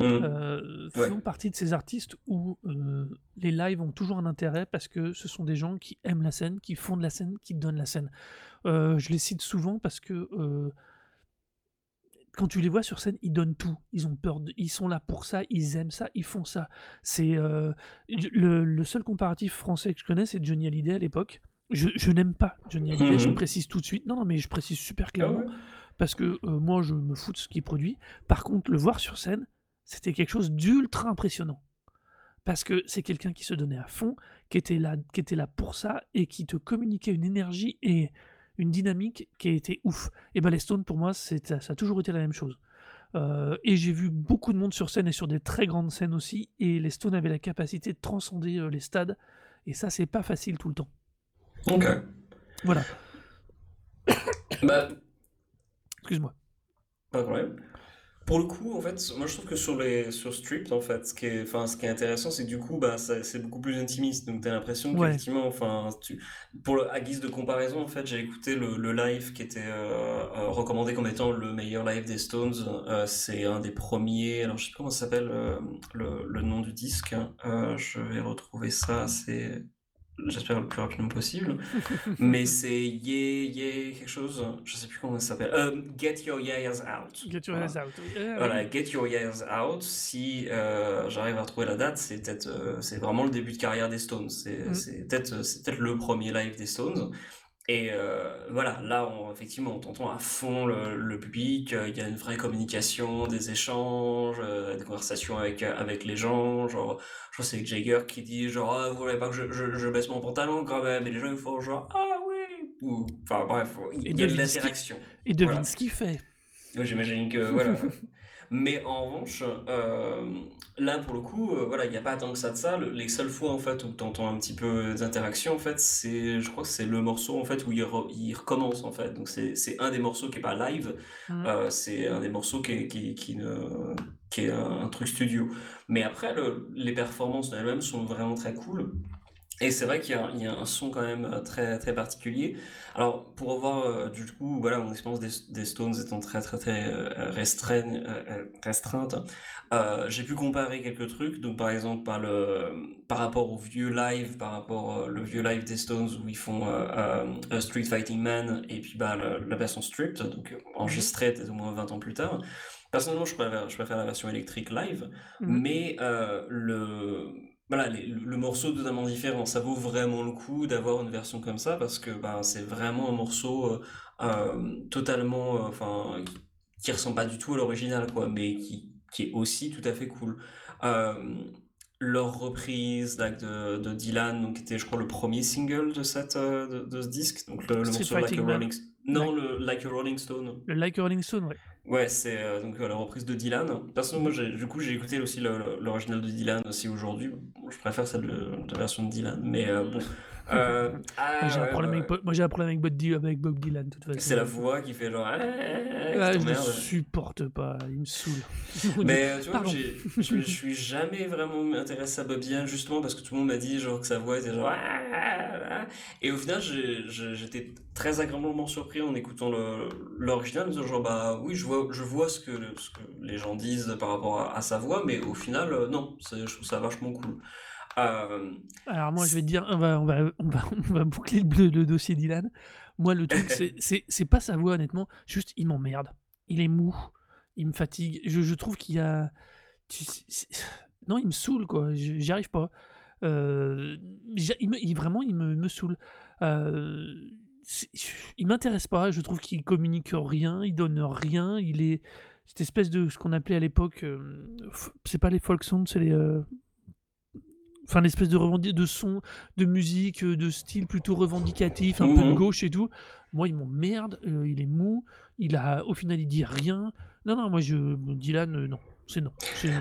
Hmm. euh, Ouais. font partie de ces artistes où euh, les lives ont toujours un intérêt parce que ce sont des gens qui aiment la scène, qui font de la scène, qui donnent la scène. Euh, je les cite souvent parce que quand tu les vois sur scène, ils donnent tout. Ils ont peur, de- ils sont là pour ça, ils aiment ça, ils font ça. C'est le, le seul comparatif français que je connais, c'est Johnny Hallyday à l'époque. Je, je n'aime pas Johnny Hallyday, je Mhm. précise tout de suite. Non, non, mais je précise super Ah clairement ouais? parce que euh, moi, je me fous de ce qu'il produit. Par contre, le voir sur scène, c'était quelque chose d'ultra impressionnant. Parce que c'est quelqu'un qui se donnait à fond, qui était, là, qui était là pour ça et qui te communiquait une énergie et une dynamique qui était ouf. Et ben les Stones, pour moi, ça a toujours été la même chose. Euh, et j'ai vu beaucoup de monde sur scène et sur des très grandes scènes aussi. Et les Stones avaient la capacité de transcender euh, les stades. Et ça, c'est pas facile tout le temps. Ok. Voilà. Bah, Excuse-moi. Pas de problème. Pour le coup, en fait, moi je trouve que sur les sur Stripped, en fait, ce qui est, enfin, ce qui est intéressant, c'est que du coup, bah, c'est beaucoup plus intimiste. Donc, t'as l'impression Ouais. qu'effectivement, enfin, tu, pour le, à guise de comparaison, en fait, j'ai écouté le, le live qui était euh, euh, recommandé comme étant le meilleur live des Stones. Euh, c'est un des premiers. Alors, je sais plus comment ça s'appelle le, le nom du disque. Euh, je vais retrouver ça. C'est J'espère le plus rapidement possible. Mais c'est Yeah, Yeah, quelque chose. Je sais plus comment ça s'appelle. Euh, Get Your Years Out. Get your Voilà. ass out. Yeah, Voilà. Get Your Years Out. Si euh, j'arrive à retrouver la date, c'est peut-être, euh, c'est vraiment le début de carrière des Stones. C'est Mm. peut-être, c'est peut-être le premier live des Stones. Et euh, voilà, là, on, effectivement, on t'entend à fond le, le public. euh, Il y a une vraie communication, des échanges, euh, des conversations avec avec les gens. Genre, je crois que c'est Jagger qui dit genre, ah, vous voulez pas que je, je, je baisse mon pantalon quand même. Et les gens ils font genre, ah oui. Ou, enfin bref, il y a de l'interaction. Et devine Voilà. ce qu'il fait. J'imagine que voilà. Mais en revanche, euh, là pour le coup, euh, voilà, il n'y a pas tant que ça de ça. Le- les seules fois en fait où tu entends un petit peu d'interactions, en fait, c'est, je crois que c'est le morceau en fait où il, re- il recommence en fait. Donc c'est, c'est un des morceaux qui est pas live, Mhm. euh, c'est un des morceaux qui est, qui, qui ne, qui est un, un truc studio. Mais après, le- les performances en elles-mêmes sont vraiment très cool. Et c'est vrai qu'il y a, il y a un son quand même euh, très, très particulier. Alors, pour avoir, euh, du coup, voilà, mon expérience des, des Stones étant très, très, très euh, restreinte, euh, euh, restreinte euh, j'ai pu comparer quelques trucs. Donc, par exemple, par, le, par rapport au vieux live, par rapport le vieux live des Stones où ils font Street Fighting Man et puis bah, le- la version stripped, donc euh, enregistrée au moins 20 ans plus tard. Personnellement, je préfère, je préfère la version électrique live, Mhm. mais euh, le, voilà, les- le, morceau totalement différent. Ça vaut vraiment le coup d'avoir une version comme ça parce que ben, c'est vraiment un morceau euh, totalement, euh, enfin, qui, qui ressemble pas du tout à l'original, quoi, mais qui, qui est aussi tout à fait cool. Euh, leur reprise like, de, de Dylan, donc, qui était, je crois, le premier single de, cette, euh, de, de ce disque, donc le, morceau Like a. Rolling Non, le Like a Rolling Stone. Le Like a Rolling Stone, ouais. Ouais, c'est euh, donc euh, la reprise de Dylan. Personnellement, moi, du coup, j'ai écouté aussi l'original de Dylan aussi aujourd'hui. Je préfère celle de, de la version de Dylan, mais euh, bon. Euh, ah, Moi, j'ai un ouais, problème ouais, avec, Bob- moi, j'ai un problème avec Bob, Dy- avec Bob Dylan, de toute façon. C'est la voix qui fait genre. Ah, qui je t'emmerde. supporte pas, il me saoule. Mais euh, tu vois, je me suis jamais vraiment intéressé à Bob Dylan justement parce que tout le monde m'a dit genre que sa voix était genre. Et au final, j'étais très agréablement surpris en écoutant l'original, genre bah oui, je vois, je vois ce que, ce que les gens disent par rapport à, à sa voix, mais au final, euh, non, je trouve ça vachement cool. Euh, Alors moi, je vais te dire, on va, on va, on va, on va boucler le, le dossier Dylan. Moi, le truc, c'est- c'est c'est pas sa voix, honnêtement. Juste, il m'emmerde. Il est mou. Il me fatigue. Je, je trouve qu'il y a... tu- c'est- Non, il me saoule, quoi. Je- J'y arrive pas. Euh, j'a- il me- il- vraiment, il me, me saoule. Euh, c'est- il m'intéresse pas. Je trouve qu'il communique rien, il donne rien. Il est cette espèce de ce qu'on appelait à l'époque, euh, f- c'est pas les folk songs, c'est les, euh, enfin l'espèce de de son, de musique, euh, de style plutôt revendicatif, un peu de Mhm. gauche et tout. Moi, il m'emmerde. euh, il est mou. Il a, au final, il dit rien. Non, non, moi, je Dylan, euh, non, c'est non.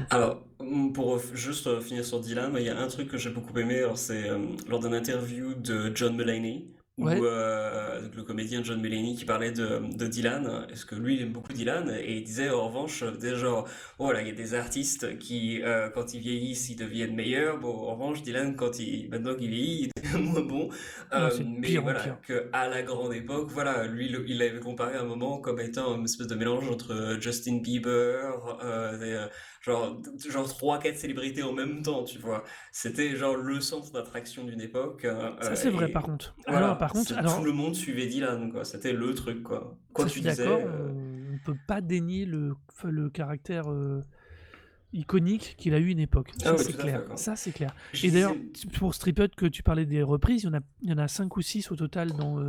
Alors, mm, pour juste euh, finir sur Dylan, il y a un truc que j'ai beaucoup aimé, alors c'est euh, lors d'une interview de John Mulaney, où Ouais. euh, donc le comédien John Mulaney qui parlait de, de Dylan, est-ce que lui il aime beaucoup Dylan, et il disait en revanche, euh, des genre, oh là, il y a des artistes qui, euh, quand ils vieillissent, ils deviennent meilleurs, bon, en revanche, Dylan, quand il, maintenant qu'il vieillit, il devient moins bon, Euh, c'est de mais pire voilà, pire. que à la grande époque, voilà, lui, le- il l'avait comparé à un moment comme étant une espèce de mélange entre euh, Justin Bieber, euh, des, euh, genre, genre 3-4 célébrités en même temps, tu vois. C'était genre le centre d'attraction d'une époque. euh, Ça, c'est vrai, par contre. Voilà, Alors, par contre, alors, tout le monde suivait Dylan, quoi. C'était le truc, quoi. Quoi ça, tu disais. euh, On ne peut pas dénier le, le caractère euh, iconique qu'il a eu une époque. Ah Ça, c'est clair. fait. Ça, c'est clair. Et d'ailleurs, pour Striped, que tu parlais des reprises, il y en a, il y en a 5 ou 6 au total dans,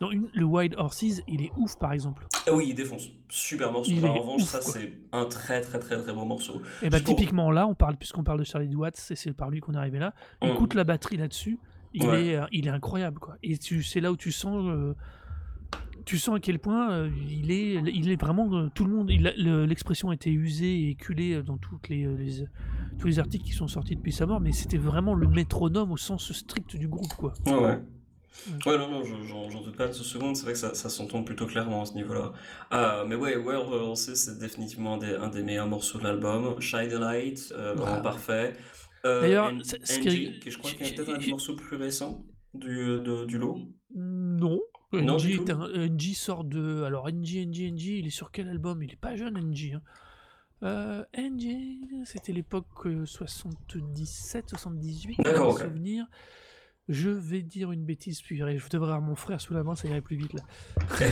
une, le Wild Horses. Il est ouf, par exemple. Ah oui, il défonce. Super morceau. Il en revanche, ouf, ça, c'est un très, très, très, très bon morceau. Et bah, typiquement là, on parle, puisqu'on parle de Charlie Watts, et c'est par lui qu'on est arrivé là. Écoute la batterie là-dessus. Il, Ouais. est, euh, il est incroyable, quoi. Et tu, c'est là où tu sens. euh, tu sens à quel point euh, il, est, il est vraiment euh, tout le monde. le- L'expression a été usée et éculée euh, dans toutes les, les- tous les articles qui sont sortis depuis sa mort, mais c'était vraiment le métronome au sens strict du groupe, quoi. Ouais, ouais. Ouais, non, non, je- j'en doute pas de ce seconde, c'est vrai que ça, ça s'entend plutôt clairement à ce niveau-là. Euh, mais ouais, World Horses, c'est définitivement un des, un des meilleurs morceaux de l'album. Shine the Light, euh, vraiment parfait. Euh, D'ailleurs, ce qui je crois qu'il y a peut-être un des morceaux plus récents du, de- du lot. Non. Non, NG, du est tout. un- NG sort de. Alors, NG, NG, NG, il est sur quel album? Il est pas jeune, NG. hein. Euh, NG, c'était l'époque euh, 77, 78, D'accord, dans mes ok. souvenirs. Je vais dire une bêtise, puis je devrais avoir mon frère sous la main, ça irait plus vite là.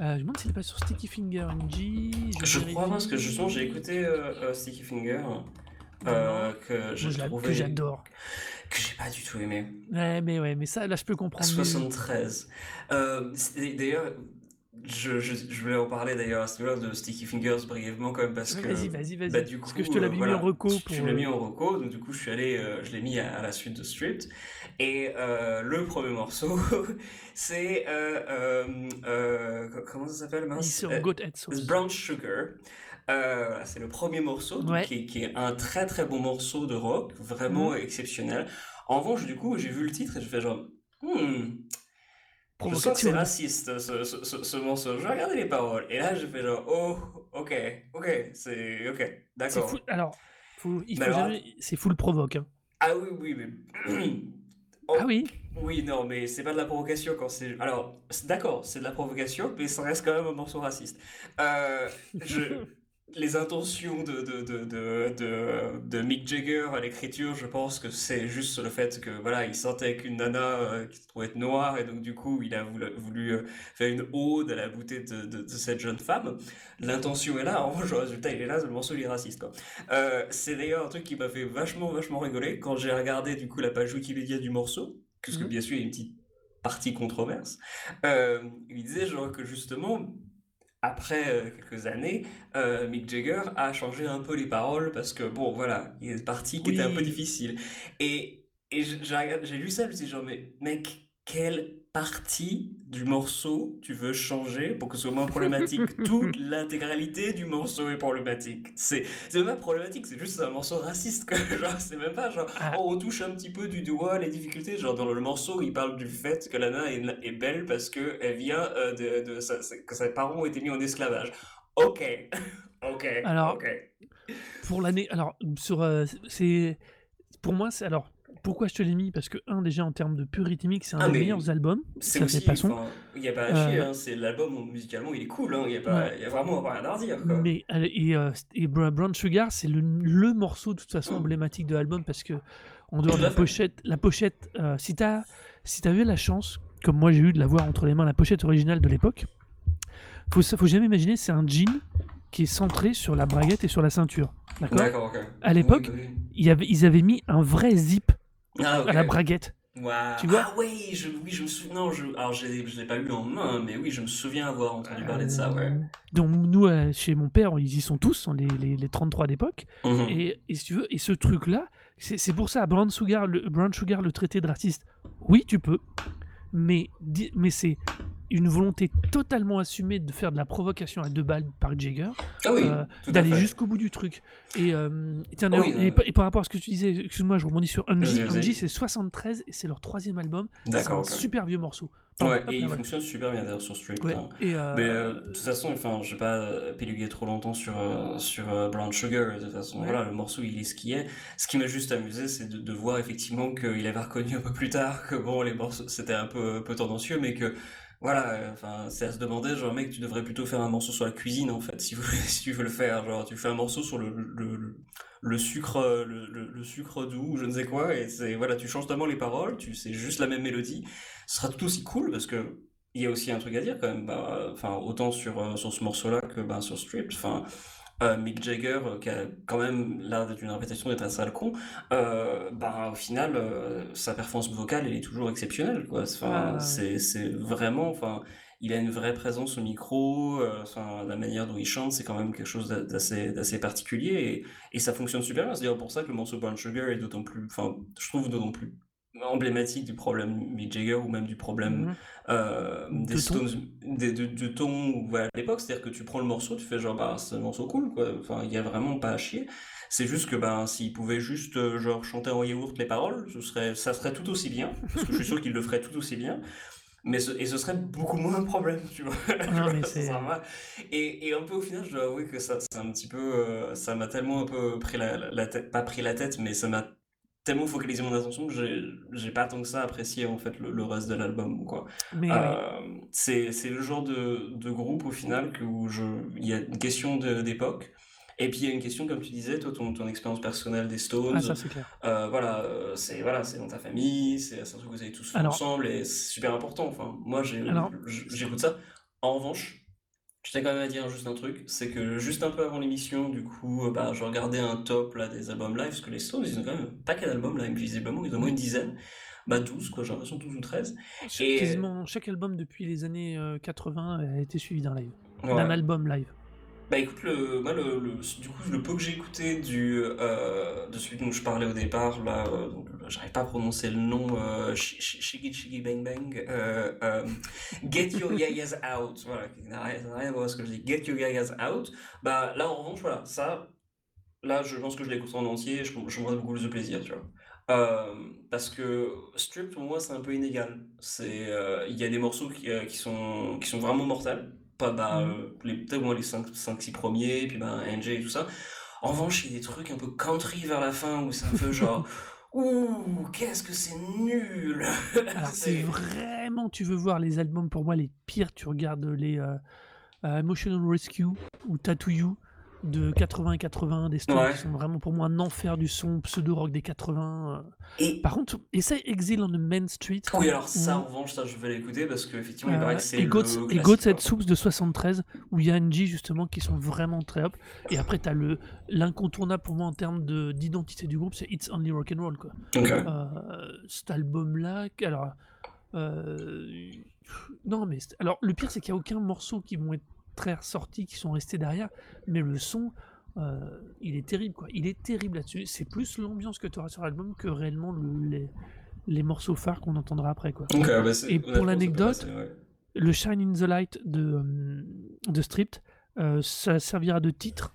Euh, je me demande s'il est pas sur Sticky Finger NG. Je crois, vérifie. parce que justement, j'ai écouté euh, euh, Sticky Finger, euh, que je j'adore. que j'ai pas du tout aimé. Ouais, mais ouais, mais ça, là, je peux comprendre. mieux. 73. Euh, c'est- d'ailleurs, je, je, je voulais en parler d'ailleurs à ce niveau-là de Sticky Fingers brièvement quand même parce que. Vas-y, vas-y, vas-y. bah, du Parce que je te l'avais euh, mis voilà, en reco pour. Me l'as mis euh, en reco, donc du coup je suis allé, euh, je l'ai mis à, à la suite de Stripped. Et euh, le premier morceau, c'est co- comment ça s'appelle mince. Brown Sugar. C'est le premier morceau, donc, Ouais. qui, est, qui est un très très bon morceau de rock, vraiment Mhm. exceptionnel. En revanche, du coup, j'ai vu le titre et j'ai fait genre, hmm, je sens que Provocation. c'est raciste ce, ce, ce, ce morceau. Je vais regarder les paroles. Et là, j'ai fait genre, oh, ok, ok, c'est ok, C'est d'accord. fou. Alors, faut- il faut alors, jamais. C'est full provoque. hein. Ah oui, oui, mais. Oh, Ah oui Oui, non, mais c'est pas de la provocation quand c'est. Alors, d'accord, c'est de la provocation, mais ça reste quand même un morceau raciste. Euh, je... Les intentions de, de, de, de, de, de Mick Jagger à l'écriture, je pense que c'est juste le fait que voilà, il sentait qu'une nana euh, qui se trouvait être noire et donc du coup il a voulu, voulu, euh, faire une ode à la beauté de, cette jeune femme. L'intention est là, en revanche le résultat il est là, le morceau il est raciste quoi. Euh, c'est d'ailleurs un truc qui m'a fait vachement vachement rigoler quand j'ai regardé du coup la page Wikipédia du morceau, parce que Mhm. bien sûr il y a une petite partie controverse. Euh, il disait genre que justement après euh, quelques années, euh, Mick Jagger a changé un peu les paroles parce que bon voilà, il y a une partie qui était un peu difficile. Et, et j'ai lu ça, je me suis dit genre mais mec, quelle partie du morceau tu veux changer pour que ce soit moins problématique Toute l'intégralité du morceau est problématique. C'est même pas problématique, c'est juste un morceau raciste. Genre c'est même pas genre Ah. oh, on touche un petit peu du doigt les difficultés. Genre dans le morceau, il parle du fait que Lana est, est belle parce que elle vient euh, de, de sa- sa- que ses parents ont été mis en esclavage. Ok, ok, Alors, ok. Pour l'année. Alors, sur. euh, c'est. Pour moi, c'est. Alors, pourquoi je te l'ai mis? Parce que, un, déjà en termes de pur rythmique, c'est un Ah, des meilleurs albums. C'est aussi, pas son. il n'y a pas à chier, Euh, hein, c'est l'album musicalement, il est cool, hein, il y a pas, Ouais. il y a vraiment rien à redire quoi. Mais et, euh, et Brown Sugar, c'est le, le morceau de toute façon emblématique de l'album parce que en dehors de la pochette, la pochette, euh, si t'as si t'avais la chance, comme moi j'ai eu de la voir entre les mains, la pochette originale de l'époque, faut faut jamais imaginer c'est un jean qui est centré sur la braguette et sur la ceinture, d'accord? D'accord, ok. À l'époque, Oui, oui. Ils avaient mis un vrai zip Ah, la braguette. Tu vois Ah oui, je, oui, je me souviens. Non, je, alors je je l'ai pas eu en main, mais oui, je me souviens avoir entendu parler de ça, ouais. Euh, Donc nous, euh, chez mon père, ils y sont tous, hein, les, les, les 33 d'époque. Mhm. Et, et si tu veux, et ce truc-là, c'est c'est pour ça, Brown Sugar, le, Brown Sugar, le traité de raciste, oui, tu peux, mais, mais c'est une volonté totalement assumée de faire de la provocation à deux balles par Jagger, Ah oui, euh, d'aller jusqu'au bout du truc. Et, euh, et Ah oui, et, par rapport à ce que tu disais, excuse-moi, je rebondis sur vas-y. Angie, c'est 73 et c'est leur troisième album. C'est un super vieux morceau. Ouais, et il ouais. fonctionne super bien d'ailleurs sur. Ouais, hein. euh, Mais euh, de toute façon, enfin, je vais pas euh, péluguer trop longtemps sur, euh, sur euh, Brown Sugar. De toute façon, voilà, le morceau, il est ce qu'il est. Ce qui m'a juste amusé, c'est de, de voir effectivement qu'il avait reconnu un peu plus tard que bon, les morceaux, c'était un peu, un peu tendancieux, mais que voilà, euh, enfin, c'est à se demander, genre, mec, tu devrais plutôt faire un morceau sur la cuisine, en fait, si, tu veux le faire. Genre, tu fais un morceau sur le, sucre, le, sucre doux, ou je ne sais quoi, et c'est, voilà, tu changes tellement les paroles, tu c'est juste la même mélodie. Ce sera tout aussi cool, parce que il y a aussi un truc à dire quand même, bah, enfin, autant sur, euh, sur ce morceau-là que bah, sur Stripped, enfin, euh, Mick Jagger, euh, qui a quand même l'air d'être une réputation d'être un sale con, bah, au final, euh, sa performance vocale, elle est toujours exceptionnelle, quoi. Enfin, Ah. c'est, c'est vraiment, enfin, il a une vraie présence au micro, euh, enfin, la manière dont il chante, c'est quand même quelque chose d'a- d'assez, d'assez particulier, et, et ça fonctionne super bien. C'est d'ailleurs pour ça que le morceau Brown Sugar est d'autant plus, enfin, je trouve d'autant plus emblématique du problème Mick Jagger ou même du problème Mhm. euh, des De ton. Stones, des, de, de ton ou voilà, à l'époque, c'est-à-dire que tu prends le morceau, tu fais genre bah c'est un morceau cool quoi, enfin il y a vraiment pas à chier. C'est juste que ben s'il pouvait juste euh, genre chanter en yaourt les paroles, ce serait ça serait tout aussi bien, parce que je suis sûr qu'il le ferait tout aussi bien. Mais ce, et ce serait beaucoup moins un problème, tu vois. Mais Ça mal. et, et un peu au final, je dois avouer que ça, c'est un petit peu, euh, ça m'a tellement un peu pris la tête, pas pris la tête, mais ça m'a tellement focalisé mon attention que j'ai, pas tant que ça apprécié en fait le, le reste de l'album, quoi. Mais. Euh, c'est, c'est le genre de, de groupe au final que, où je, il y a une question d'époque. Et puis il y a une question, comme tu disais, toi, ton, ton expérience personnelle des Stones. Ah, ça c'est clair. Euh, voilà, euh, c'est voilà, c'est dans ta famille, c'est un truc que vous avez tous fait Alors- ensemble et c'est super important. Enfin, moi, Alors- j'écoute ça. En revanche, je tiens quand même à dire juste un truc, c'est que juste un peu avant l'émission, du coup, euh, bah, je regardais un top là des albums live, parce que les Stones, ils ont quand même un paquet d'albums live, visiblement, ils ont au moins une dizaine, bah 12 quoi, j'ai l'impression 12 ou 13. Ch- Et- Quasiment chaque album depuis les années euh, 80 a été suivi d'un live, Ouais. d'un album live. Bah écoute, le, moi, le, le- du coup, le peu que j'ai écouté du, euh, de celui dont je parlais au départ, là, euh, donc, j'arrive pas à prononcer le nom, euh, Shi- Shi- Shiggy Shiggy Bang Bang, euh, euh, Get Your Yayas Out, voilà, rien, rien à voir avec ce que je dis, Get Your Yayas Out, bah là en revanche, voilà, ça, là je pense que je l'écouterai en entier, je, je prendrai beaucoup plus de plaisir, tu vois. Euh, parce que Strip pour moi c'est un peu inégal. Euh, il y a des morceaux qui, euh, qui sont qui sont vraiment mortels. Pas bah euh, les peut-être moins les 5 5 6 premiers puis bah NJ et tout ça. En revanche, il y a des trucs un peu country vers la fin où c'est un peu genre ouh, qu'est-ce que c'est nul. Si vraiment tu veux voir les albums pour moi les pires, tu regardes les euh, euh, Emotional Rescue ou Tattoo You de 80 et 81 des Stones Ouais. qui sont vraiment pour moi un enfer du son pseudo-rock des 80. euh. Et Par contre, essaye Exile on the Main Street. oui, alors ça où- en revanche, ça je vais l'écouter parce que effectivement, il Euh, paraît que c'est et Goats, et Goats Soups de 73 où il y a Angie justement qui sont vraiment très hop et après tu as le l'incontournable pour moi en termes de d'identité du groupe c'est It's Only Rock and Roll quoi. Euh, cet album là alors euh, non mais alors le pire c'est qu'il n'y a aucun morceau qui vont être très ressortis qui sont restés derrière mais le son euh, il est terrible quoi il est terrible là-dessus c'est plus l'ambiance que tu auras sur l'album que réellement le- les, les morceaux phares qu'on entendra après quoi bah, Et pour l'anecdote, ouais. le Shine in the Light de, euh, de Stripped, euh, ça servira de titre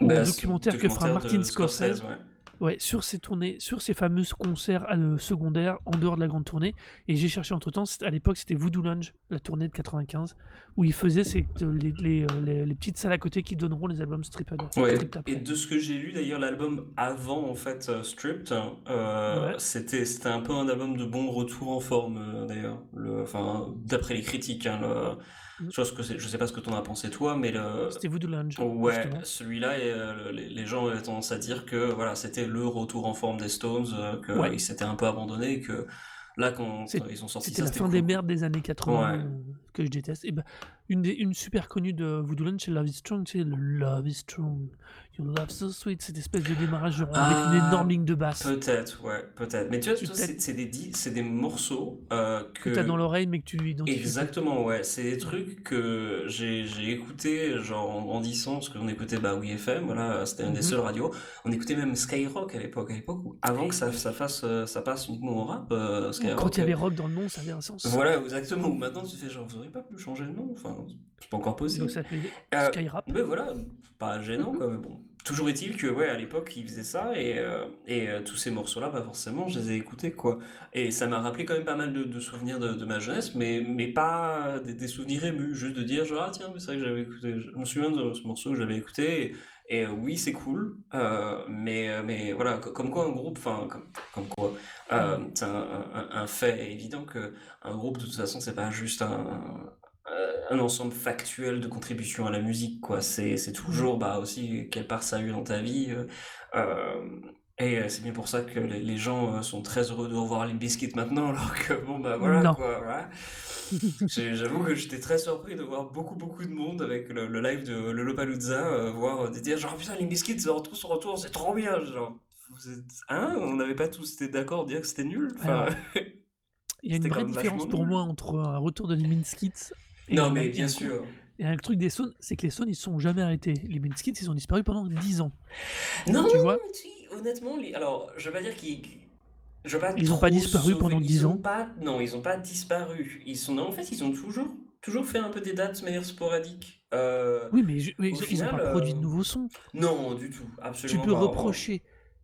au Bah, documentaire que fera Martin Scorsese ouais. Ouais, sur ses tournées, sur ses fameux concerts euh, secondaires en dehors de la grande tournée. Et j'ai cherché entre temps, à l'époque c'était Voodoo Lounge, la tournée de 95, où il faisait ces- les, les, euh, les- les petites salles à côté qui donneront les albums Stripped. Ouais, Stripped et de ce que j'ai lu d'ailleurs, l'album avant en fait euh, Stripped, euh, Ouais. c'était c'était un peu un album de bon retour en forme euh, d'ailleurs. Le, enfin, d'après les critiques, hein, le. Je, c'est- je sais pas ce que t'en as pensé toi, mais le, C'était Voodoo Lounge. ouais, celui-là, euh, les, les gens avaient tendance à dire que voilà, c'était le retour en forme des Stones, euh, qu'ils Ouais. s'étaient un peu abandonnés, et que là quand ils ont sorti C'était la fin des merdes des années 80. Ouais. euh, que je déteste. Et ben, une, des, une super connue de Voodoo Lounge, c'est Love is Strong, c'est Love is Strong, Your Love so sweet, cette espèce de démarrage genre, avec une Ah, énorme ligne de basse Peut-être, ouais, peut-être. Mais tu vois, t'as- c'est des, des morceaux euh, que que... tu as dans l'oreille mais que tu identifies. Exactement, ouais. C'est des trucs que j'ai écouté genre en grandissant, parce qu'on écoutait bah, Oui FM, voilà, c'était une des Mhm. seules radios. On écoutait même Skyrock à l'époque, à l'époque où, avant que ça, ça fasse, euh, ça passe uniquement au rap, euh, Skyrock. Quand il y avait rock dans le nom, ça avait un sens. Voilà, exactement. Maintenant tu fais genre, vous auriez pas pu changer le nom, enfin, c'est pas encore possible. Donc ça s'appelait Euh, Skyrap. mais voilà, pas gênant quoi, mais bon. Toujours est-il que, ouais, à l'époque, ils faisaient ça, et, euh, et euh, tous ces morceaux-là, bah forcément, je les ai écoutés, quoi. Et ça m'a rappelé quand même pas mal de, souvenirs de, ma jeunesse, mais, mais pas des, souvenirs émus, juste de dire, genre, ah tiens, c'est vrai que j'avais écouté, je me souviens de ce morceau que j'avais écouté, et, euh, oui, c'est cool, mais, mais voilà, co- comme quoi un groupe, enfin, comme, quoi, c'est un, fait évident que un groupe, de toute façon, c'est pas juste un, un ensemble factuel de contribution à la musique, quoi. C'est, c'est toujours, bah, aussi, quelle part ça a eu dans ta vie. euh, euh, et euh, c'est bien pour ça que les, les gens euh, sont très heureux de revoir les Biscuits maintenant, alors que, bon, bah, voilà, Non. quoi, voilà. J'avoue que j'étais très surpris de voir beaucoup, beaucoup de monde avec le, le live de Lollapalooza, euh, voir euh, des dire, genre, putain, les Biscuits, leur retour, son retour, c'est trop bien, genre. Vous êtes... Hein On n'avait pas tous été d'accord dire que c'était nul enfin... Alors, Il y a une vraie différence pour moi entre un retour de Skits et, Non, mais bien sûr. Et un truc des Sons, c'est que les Sons, ils sont jamais arrêtés. Les Skits, ils ont disparu pendant 10 ans. Non, Tu vois tu- honnêtement, les- alors, je veux pas dire qu'ils. Je veux pas Ils ont pas disparu sauver- pendant ils 10 ont ans Pas... Non, ils ont pas disparu. Ils sont... non, en fait, ils ont toujours, toujours fait un peu des dates de manière sporadique. Euh, Oui, mais, je- mais Au ils, ils ont final, pas produit de euh, nouveaux sons. Non, du tout, Tu absolument peux pas. reprocher.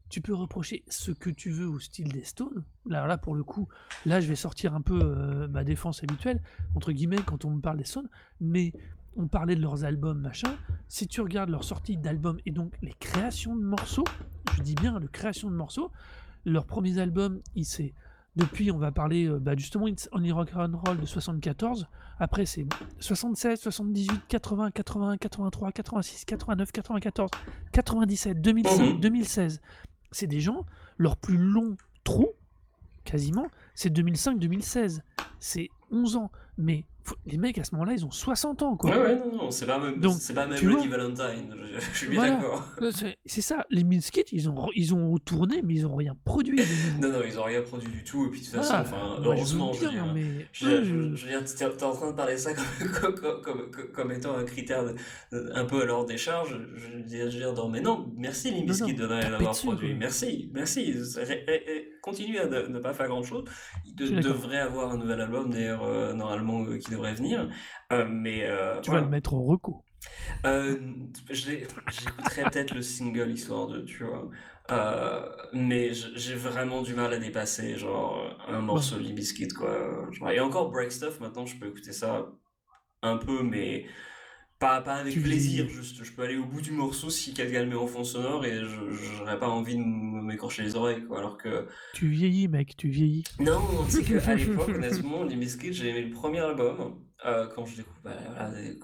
Tu peux reprocher ce que tu veux au style des Stones. Là, là, pour le coup, là, je vais sortir un peu euh, ma défense habituelle, entre guillemets, quand on me parle des Stones. Mais on parlait de leurs albums, machin. Si tu regardes leur sortie d'albums et donc les créations de morceaux, je dis bien les créations de morceaux, leurs premiers albums, il s'est. Depuis, on va parler euh, bah, justement It's Only Rock and Roll de 74. Après, c'est 76, 78, 80, 81, 83, 86, 89, 94, 97, 2005, Mhm. 2016. C'est des gens, leur plus long trou, quasiment, c'est 2005-2016. C'est 11 ans. Mais les mecs, à ce moment-là, ils ont 60 ans, quoi. Ouais, ouais, non, non, c'est pas même, Donc, pas même vois Valentine, je, je suis bien Voilà. d'accord. C'est ça, les Minskits, ils ont, ils ont tourné, mais ils ont rien produit. Non, non, ils ont rien produit du tout, et puis de toute façon, Voilà. enfin, heureusement, je veux dire. mais Je veux dire, je- veux dire, t'es en train de parler ça comme, comme, comme, comme- étant un critère de- un peu à leur décharge. Je veux dire, je veux dire, non, mais non, merci les non, de rien avoir produit. quoi. Merci, merci. Continuez à ne, ne pas faire grand chose. Ils de- devraient avoir un nouvel album, d'ailleurs, euh, normalement, euh, qui devrait venir. Euh, mais euh, tu voilà. vas le mettre au recours. Euh, J'écouterai peut-être le single histoire de, tu vois. Euh, mais j'ai vraiment du mal à dépasser, genre, un morceau de Limp Bizkit, quoi. Genre, et encore Break Stuff, maintenant, je peux écouter ça un peu, mais pas, pas avec Tu plaisir, juste. Je peux aller au bout du morceau si quelqu'un le met en fond sonore et je j'aurais pas envie de m'écorcher les oreilles, quoi. Alors que, Tu vieillis, mec, tu vieillis. non, tu sais qu'à l'époque, honnêtement, Limp Bizkit, j'ai aimé le premier album, euh, quand je découvre, bah,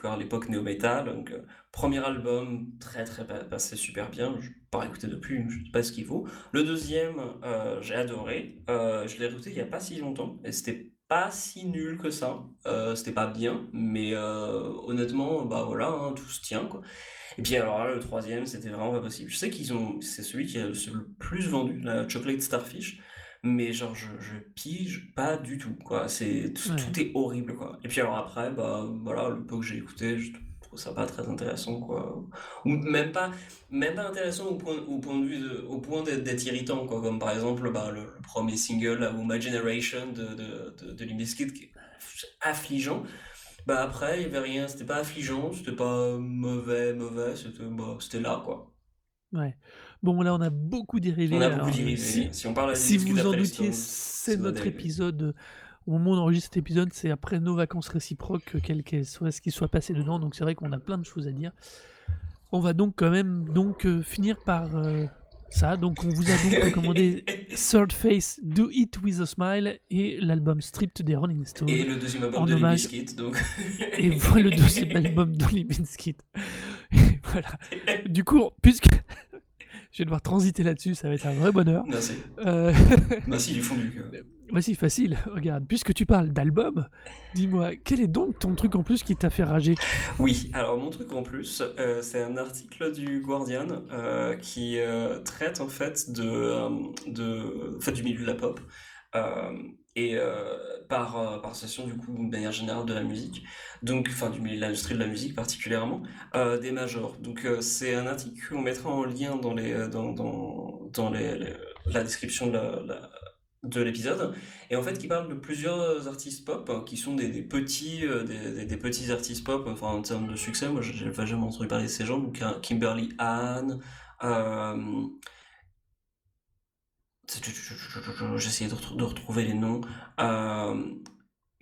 voilà, l'époque néo-metal, donc euh, premier album, très très pa- passé super bien, je pas écouté depuis, je sais pas ce qu'il vaut. Le deuxième, euh, j'ai adoré, je l'ai écouté il y a pas si longtemps, et c'était pas si nul que ça, euh, c'était pas bien, mais euh, honnêtement, bah voilà, hein, tout se tient, quoi. Et puis alors là, le troisième, c'était vraiment pas possible. Je sais qu'ils ont, c'est celui qui a le plus vendu, la Chocolate Starfish, mais genre je, je pige pas du tout, quoi. C'est tout, Ouais. tout est horrible, quoi. Et puis alors après, bah voilà, le peu que j'ai écouté, je trouve ça pas très intéressant, quoi. Ou même pas, même pas intéressant au point, au point de vue, de- au point d'être irritant, quoi. Comme par exemple, bah, le, le premier single, là, ou My Generation de, de, de, de Limp Bizkit, qui est affligeant. Bah après, il y avait rien, c'était pas affligeant, c'était pas mauvais, mauvais, c'était bah, c'était là, quoi. Ouais. Bon, là, on a beaucoup dérivé. On a alors, beaucoup dérivé. Si, Si on parle à si vous en doutiez, c'est notre épisode. Euh, Au moment où on enregistre cet épisode, c'est après nos vacances réciproques, quel qu'elle soit, ce qui soit passé dedans. Donc c'est vrai qu'on a plein de choses à dire. On va donc quand même donc euh, finir par euh, ça. Donc on vous a donc recommandé Third Face, Do It With a Smile et l'album Stripped des Rolling Stones. Et le deuxième album En de hommage- donc. Et voilà le deuxième album d'Olly Bizkit. Et voilà. Du coup, puisque, je vais devoir transiter là-dessus, ça va être un vrai bonheur. Merci. Euh, Merci du fond du cœur. Vas-y, facile, regarde, puisque tu parles d'album, dis-moi, quel est donc ton truc en plus qui t'a fait rager? Oui, alors mon truc en plus, euh, c'est un article du Guardian euh, qui euh, traite en fait de, du milieu de la pop et par, par session du coup de manière générale de la musique, donc enfin du milieu de l'industrie de la musique particulièrement, des majors. Donc c'est un article qu'on mettra en lien dans les dans, dans, dans la description de la- de l'épisode. Et en fait qui parle de plusieurs artistes pop hein, qui sont des, petits euh, des, petits artistes pop enfin en termes de succès. Moi j'ai jamais entendu parler de ces gens. Donc hein, Kimberly Ann euh, j'essayais de, retrou- de retrouver les noms. Euh,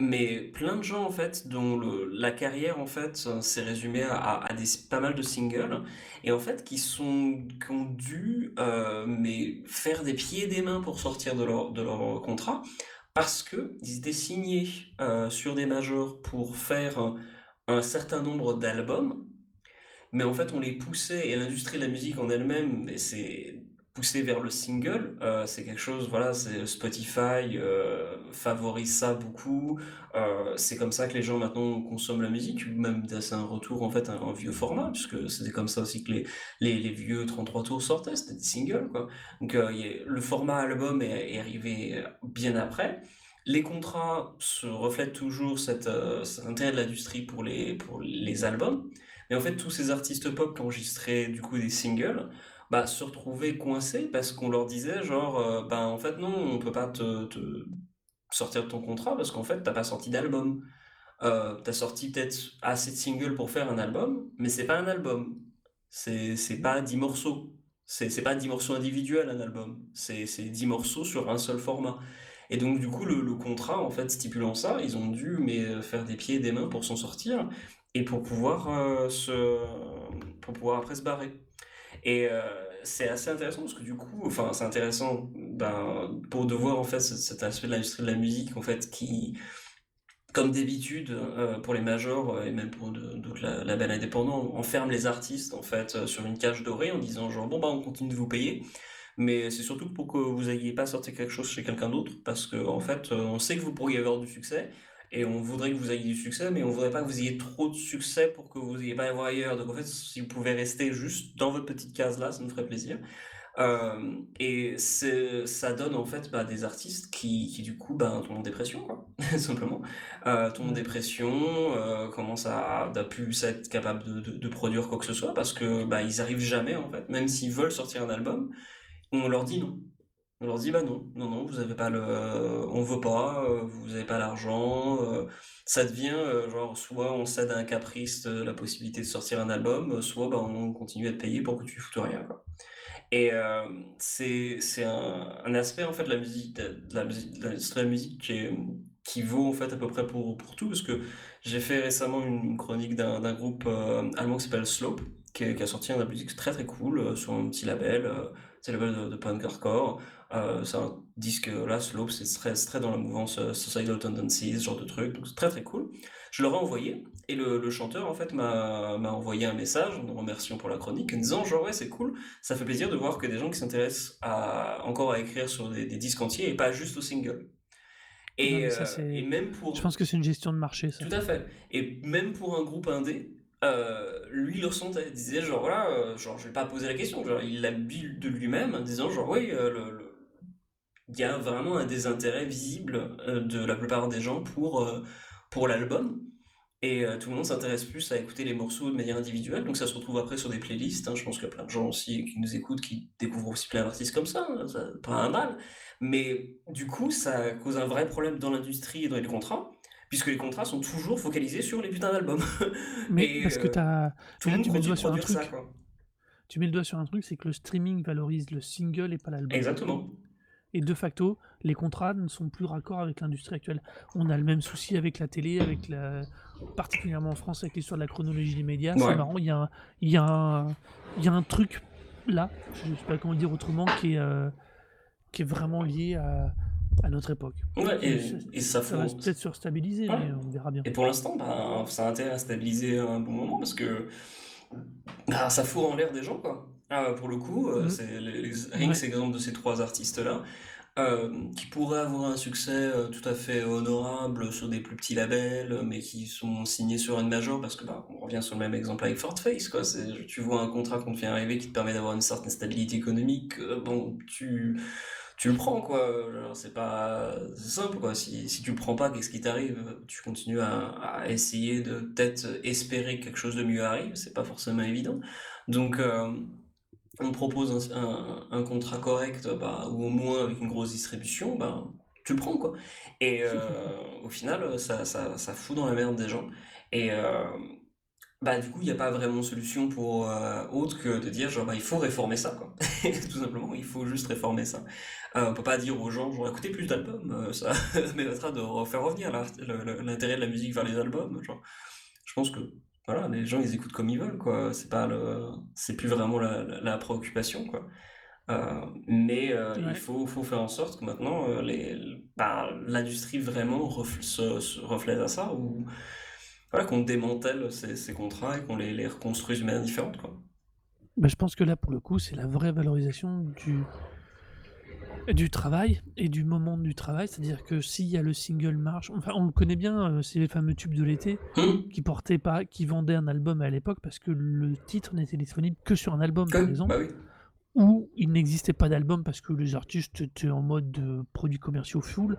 mais plein de gens en fait dont la carrière en fait s'est résumée à, pas mal de singles et en fait qui sont qui ont dû euh, mais faire des pieds et des mains pour sortir de leur de leur contrat parce que ils étaient signés euh, sur des majors pour faire un, certain nombre d'albums. Mais en fait on les poussait et l'industrie de la musique en elle-même c'est vers le single euh, c'est quelque chose voilà Spotify euh, favorise ça beaucoup euh, c'est comme ça que les gens maintenant consomment la musique même c'est un retour en fait à un vieux format puisque c'était comme ça aussi que les, les, vieux 33 tours sortaient c'était des singles quoi. Donc le format album est, arrivé bien après. Les contrats se reflètent toujours cet, cet intérêt de l'industrie pour les, pour les albums. Mais en fait, tous ces artistes pop qui enregistraient du coup des singles, bah, se retrouvaient coincés parce qu'on leur disait genre, euh, bah en fait non, on peut pas te, sortir de ton contrat parce qu'en fait t'as pas sorti d'album. Euh, t'as sorti peut-être assez de singles pour faire un album, mais c'est pas un album. C'est c'est pas 10 morceaux. C'est pas 10 morceaux individuels un album. C'est c'est 10 morceaux sur un seul format. Et donc du coup le, contrat en fait stipulant ça, ils ont dû mais faire des pieds et des mains pour s'en sortir et pour pouvoir euh, se pour pouvoir après se barrer. Et euh, c'est assez intéressant parce que du coup, enfin c'est intéressant ben, pour de voir en fait ce- cet aspect de l'industrie de la musique en fait qui comme d'habitude euh, pour les majors euh, et même pour d'autres la- labels indépendants, enferme les artistes en fait sur une cage dorée en disant genre bon bah on continue de vous payer, mais c'est surtout pour que vous ayez pas sorti quelque chose chez quelqu'un d'autre parce que en fait on sait que vous pourriez avoir du succès et on voudrait que vous ayez du succès, mais on voudrait pas que vous ayez trop de succès pour que vous ayez pas à voir ailleurs. Donc en fait si vous pouvez rester juste dans votre petite case là, ça nous ferait plaisir. Euh, et ça donne en fait bah, des artistes qui, qui du coup bah, tombent en dépression, quoi, simplement. Euh, tombent en dépression, euh, commencent à ne plus être capables de, de, de produire quoi que ce soit parce que bah, ils arrivent jamais en fait, même s'ils veulent sortir un album, on leur dit non. On leur dit bah non, non, non, vous avez pas le, on veut pas, euh, vous avez pas l'argent. euh, ça devient euh, genre soit on cède à un caprice euh, la possibilité de sortir un album, euh, soit bah, on continue à te payer pour que tu foutes rien. Et euh, c'est un, aspect en fait de la musique de, la de l'industrie de la musique qui, qui vaut en fait à peu près pour, pour tout parce que j'ai fait récemment une chronique d'un groupe euh, allemand qui s'appelle Slope qui, a sorti un musique très très cool euh, sur un petit label euh, c'est le label de, de punk hardcore euh, c'est un disque là Slope c'est très, très dans la mouvance euh, Societal Tendencies ce genre de truc donc c'est très très cool je leur ai envoyé et le, le chanteur en fait m'a envoyé un message en me remerciant pour la chronique en disant genre ouais c'est cool ça fait plaisir de voir que des gens qui s'intéressent à, encore à écrire sur des, des disques entiers et pas juste aux singles. Non, Et, mais ça, euh, et même pour... Je pense que c'est une gestion de marché, ça. Tout à fait. Et même pour un groupe indé, euh, lui il le ressentait, disait genre voilà, euh, genre je vais pas poser la question, genre il l'a de lui-même en disant genre oui, euh, le, le- il y a vraiment un désintérêt visible euh, de la plupart des gens pour, euh, pour l'album. Et euh, tout le monde s'intéresse plus à écouter les morceaux de manière individuelle, donc ça se retrouve après sur des playlists. hein. Je pense qu'il y a plein de gens aussi qui nous écoutent qui découvrent aussi plein d'artistes comme ça, hein, ça pas un mal. Mais du coup, ça cause un vrai problème dans l'industrie et dans les contrats, puisque les contrats sont toujours focalisés sur les putains d'albums. Mais Et, parce que t'as. Tout le monde tu mets le doigt sur un ça, truc. Tu mets le doigt sur un truc, c'est que le streaming valorise le single et pas l'album. Exactement. Et de facto, les contrats ne sont plus raccords avec l'industrie actuelle. On a le même souci avec la télé, avec la... particulièrement en France avec l'histoire de la chronologie des médias. Ouais. C'est marrant, il y, a un, il, y a un, il y a un truc là, je ne sais pas comment dire autrement, qui est, euh, qui est vraiment lié à, à notre époque. Ouais, et, Ça- et ça Ça faut... va peut-être se stabiliser, Ouais. mais on verra bien. Et pour l'instant, ben, ça a intérêt à stabiliser un bon moment parce que ben, ça fourre en l'air des gens, quoi. Ah, pour le coup, euh, Mmh. c'est les- les- rien que Ouais. cet exemple de ces trois artistes-là, euh, qui pourraient avoir un succès euh, tout à fait honorable sur des plus petits labels, euh, mais qui sont signés sur une major, parce que bah, on revient sur le même exemple avec Fort Face, quoi. Tu vois un contrat qu'on te fait arriver qui te permet d'avoir une certaine stabilité économique, bon, tu, tu le prends, quoi. C'est pas simple, quoi. Si, si tu le prends pas, qu'est-ce qui t'arrive? Tu continues à, à essayer de peut-être espérer que quelque chose de mieux arrive, c'est pas forcément évident. Donc, euh, on propose un, un- un contrat correct, bah, ou au moins avec une grosse distribution, bah, tu prends, quoi. Et euh, au final, ça, ça, ça fout dans la merde des gens. Et euh, bah, du coup, il n'y a pas vraiment de solution pour euh, autre que de dire, genre, bah, il faut réformer ça, quoi. Tout simplement, il faut juste réformer ça. On peut pas dire aux gens, genre, écoutez plus d'albums, ça permettra de faire revenir l'intérêt de la musique vers les albums. Genre, je pense que voilà, les gens ils écoutent comme ils veulent, quoi. C'est pas le, c'est plus vraiment la, la- la préoccupation, quoi. Euh, mais euh, il faut, faut faire en sorte que maintenant euh, les, bah, l'industrie vraiment se, se reflète à ça, ou voilà, qu'on démantèle ces, ces contrats et qu'on les, les reconstruise de manière différente, quoi. Bah, je pense que là, pour le coup, c'est la vraie valorisation du, du travail et du moment du travail. C'est-à-dire que s'il y a le single marche, enfin, on le connaît bien, euh, c'est les fameux tubes de l'été Hum, qui portaient pas, qui vendaient un album à l'époque parce que le titre n'était disponible que sur un album, par que- exemple, bah oui. ou il n'existait pas d'album parce que les artistes étaient en mode de produits commerciaux full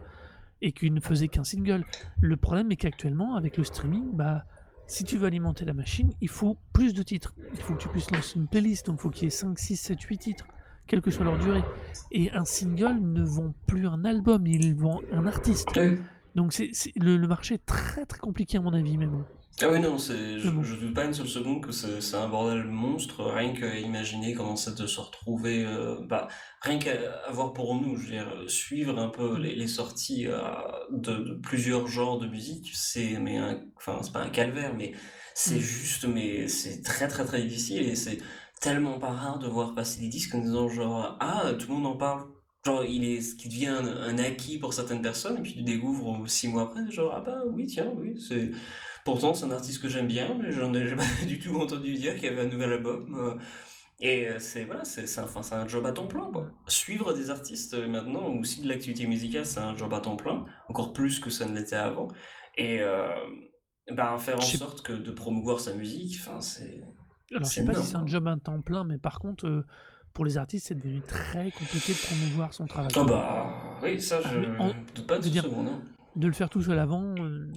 et qu'ils ne faisaient qu'un single. Le problème est qu'actuellement, avec le streaming, bah, si tu veux alimenter la machine, il faut plus de titres. Il faut que tu puisses lancer une playlist, donc il faut qu'il y ait 5, 6, 7, 8 titres, quelle que soit leur durée. Et un single ne vend plus un album, il vend un artiste. Ouais. Donc c'est, le, le marché est très très compliqué à mon avis même. Ah oui, non, je, Mais bon. je doute pas une seule seconde que c'est un bordel monstre. Rien qu'à imaginer comment c'est de se retrouver, euh, bah, rien qu'à avoir pour nous, je veux dire, suivre un peu les, les sorties euh, de, de plusieurs genres de musique, c'est, mais enfin, c'est pas un calvaire, mais c'est Mm. juste, mais c'est très très très difficile et c'est tellement pas rare de voir passer des disques en disant genre, ah, tout le monde en parle. Genre, il est, ce qui devient un, un acquis pour certaines personnes, et puis tu découvres six mois après, genre, ah bah oui, tiens, oui, c'est, Pourtant, c'est un artiste que j'aime bien, mais j'en ai jamais du tout entendu dire qu'il y avait un nouvel album. euh, Et euh, c'est voilà, c'est c'est un, enfin, c'est un job à temps plein, quoi. Suivre des artistes euh, maintenant, ou aussi de l'activité musicale, c'est un job à temps plein, encore plus que ça ne l'était avant. Et euh, ben, faire en sorte que de promouvoir sa musique, enfin, c'est. Alors je sais pas si c'est un job à temps plein, mais par contre, euh, pour les artistes, c'est devenu très compliqué de promouvoir son travail. Ah bah oui, ça, Ah, je mais en- doute pas de dire, seconde. hein. de le faire tout seul avant, euh,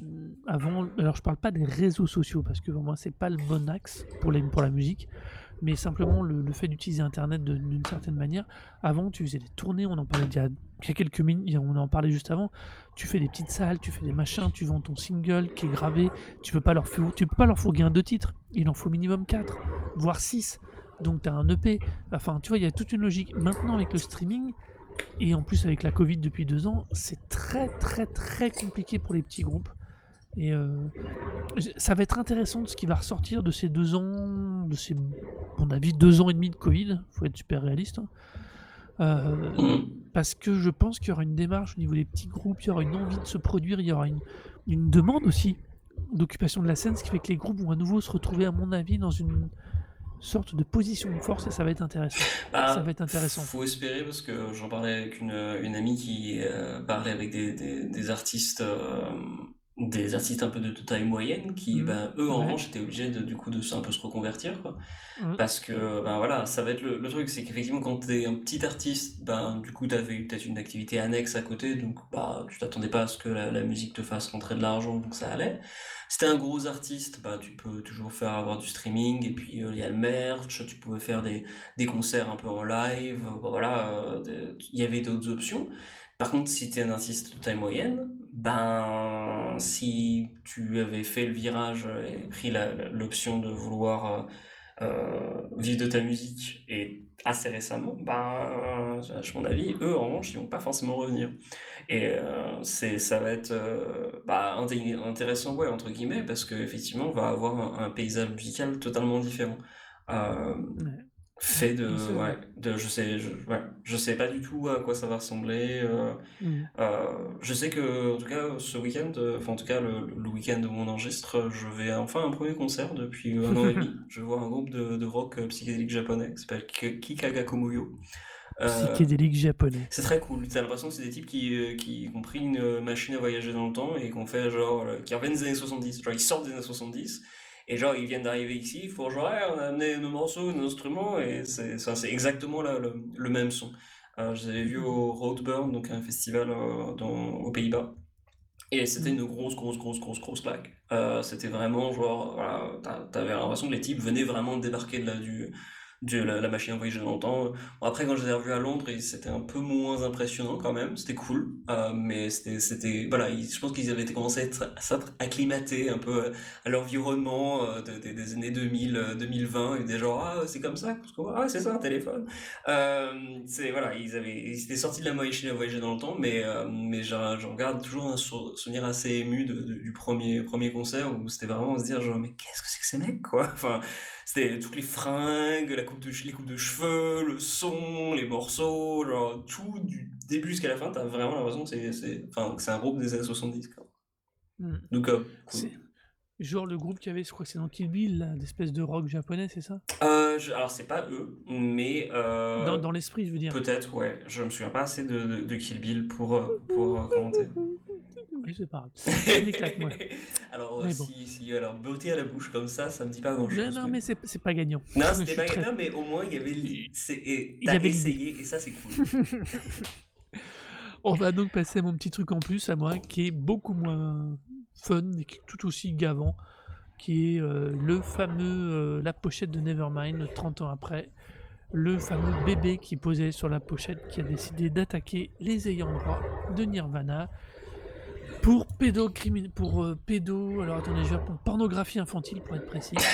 avant. Alors je parle pas des réseaux sociaux parce que pour moi c'est pas le bon axe pour, les, pour la musique, mais simplement le, fait d'utiliser Internet d'une certaine manière. Avant tu faisais des tournées, on en parlait il y a, quelques minutes, on en parlait juste avant. Tu fais des petites salles, tu fais des machins, tu vends ton single qui est gravé. Tu peux pas leur tu peux pas leur fourguer un deux titres. Il en faut minimum 4, voire 6. Donc tu as un EP. Enfin tu vois il y a toute une logique. Maintenant avec le streaming. Et en plus, avec la Covid depuis deux ans, c'est très, très, très compliqué pour les petits groupes. Et euh, ça va être intéressant de ce qui va ressortir de ces deux ans, de ces, mon avis, deux ans et demi de Covid. faut être super réaliste. hein. Euh, parce que je pense qu'il y aura une démarche au niveau des petits groupes, il y aura une envie de se produire, il y aura une, une demande aussi d'occupation de la scène, ce qui fait que les groupes vont à nouveau se retrouver, à mon avis, dans une sorte de position de force et ça va être intéressant. Bah, Ça va être intéressant. Faut espérer parce que j'en parlais avec une, une amie qui euh, parlait avec des, des, des artistes, des artistes un peu de, de taille moyenne qui, ben, eux en Ouais. revanche, étaient obligés de, du coup de un peu se reconvertir, quoi. Mhm. Parce que, ben voilà, ça va être le, le truc, c'est qu'effectivement, quand t'es un petit artiste, ben, du coup, t'avais eu peut-être une activité annexe à côté, donc, bah, tu t'attendais pas à ce que la, la musique te fasse rentrer de l'argent, donc ça allait. Si t'es un gros artiste, bah, tu peux toujours faire avoir du streaming, et puis euh, il y a le merch, tu pouvais faire des, des concerts un peu en live, bah, voilà, euh, il y avait d'autres options. Par contre, si t'es un artiste de taille moyenne, ben, si tu avais fait le virage et pris l'option de vouloir euh, euh, vivre de ta musique et assez récemment, ben, à mon avis, eux, en revanche, ils vont pas forcément revenir. Et euh, c'est, ça va être euh, bah, inté- intéressant, entre guillemets, parce qu'effectivement, on va avoir un, paysage musical totalement différent. Euh. Fait de, ouais, de, je sais, je, ouais, je sais pas du tout à quoi ça va ressembler. euh, Mhm. euh, je sais que, en tout cas, ce week-end, euh, enfin, en tout cas, le, le week-end où on enregistre, je vais enfin un premier concert depuis un an et demi. Je vais voir un groupe de, de rock psychédélique japonais qui s'appelle Ki- Kikagakomuyo. Euh, Psychédélique japonais. c'est très cool. T'as l'impression que c'est des types qui, qui ont pris une machine à voyager dans le temps et qu'on fait genre, qui reviennent des années 70. Genre, ils sortent des années 70 et genre, ils viennent d'arriver ici pour genre, Ouais, on a amené nos morceaux, nos instruments et c'est ça, c'est exactement la- le, le même son. Euh, je les avais vus au Roadburn, donc un festival euh, dans, aux Pays-Bas. Et c'était une grosse, grosse, grosse, grosse, grosse claque. Euh, c'était vraiment genre, voilà, t'a- t'avais l'impression que les types venaient vraiment débarquer de la, du, de la, machine à voyager dans le temps. Après, quand je les ai revus à Londres, c'était un peu moins impressionnant quand même. C'était cool, euh, mais c'était, voilà, je pense qu'ils avaient commencé à être, acclimatés un peu à l'environnement euh, de- de- des années 2000, euh, 2020. Ils étaient genre, ah, c'est comme ça, parce que, ah, c'est ça un téléphone. Euh, voilà, ils avaient, ils étaient sortis de la machine à voyager dans le temps, mais, euh, mais j'en garde toujours un sou- souvenir assez ému du premier, premier concert où c'était vraiment se dire, genre, mais qu'est-ce que c'est que ces mecs, quoi? C'était toutes les fringues, la coupe de, les coupes de cheveux, le son, les morceaux, genre tout du début jusqu'à la fin, t'as vraiment l'impression que c'est, c'est, enfin, c'est un groupe des années 70, quoi. Mhm. Donc, euh, cool. Genre le groupe qui avait, je crois que c'est dans Kill Bill, d'espèce de rock japonais, c'est ça? Euh, je- alors, c'est pas eux, mais euh, Dans, dans l'esprit, je veux dire. peut-être, ouais. Je me souviens pas assez de, de, de Kill Bill pour, pour commenter. Je m'éclate, moi. alors, euh, Mais bon. si, si, alors, beauté à la bouche comme ça, ça me dit pas grand-chose. Non, non, mais c'est c'est pas gagnant. Non, c'était pas très- non, mais au moins, il y avait. et Il avait essayé, et ça, c'est cool. On va donc passer à mon petit truc en plus à moi, qui est beaucoup moins fun, mais qui est tout aussi gavant, qui est euh, le fameux, euh, la pochette de Nevermind, 30 ans après. Le fameux bébé qui posait sur la pochette, qui a décidé d'attaquer les ayants droit de Nirvana pour pédocrimin... pour euh, pédo... Alors attendez, je vais reprendre. Pornographie infantile, pour être précis.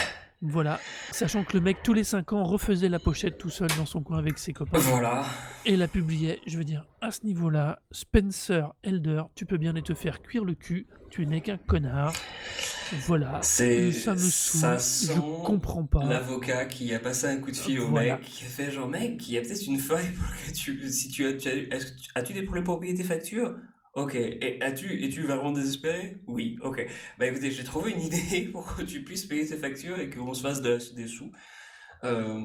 Voilà, sachant que le mec, tous les 5 ans, refaisait la pochette tout seul dans son coin avec ses copains Voilà. et la publiait. Je veux dire, à ce niveau-là, Spencer Elder, tu peux bien te faire cuire le cul, tu n'es qu'un connard. Voilà. C'est. Ça me saoule, Ça je sent comprends pas. l'avocat qui a passé un coup de fil au Voilà. mec, qui a fait genre, mec, il y a peut-être une faille pour que tu. Si tu as. Tu as que tu- as-tu des problèmes pour payer tes factures? Ok. Et as-tu. Es-tu vraiment désespéré? Oui. Ok. Bah écoutez, j'ai trouvé une idée pour que tu puisses payer tes factures et qu'on se fasse de- des sous. Euh,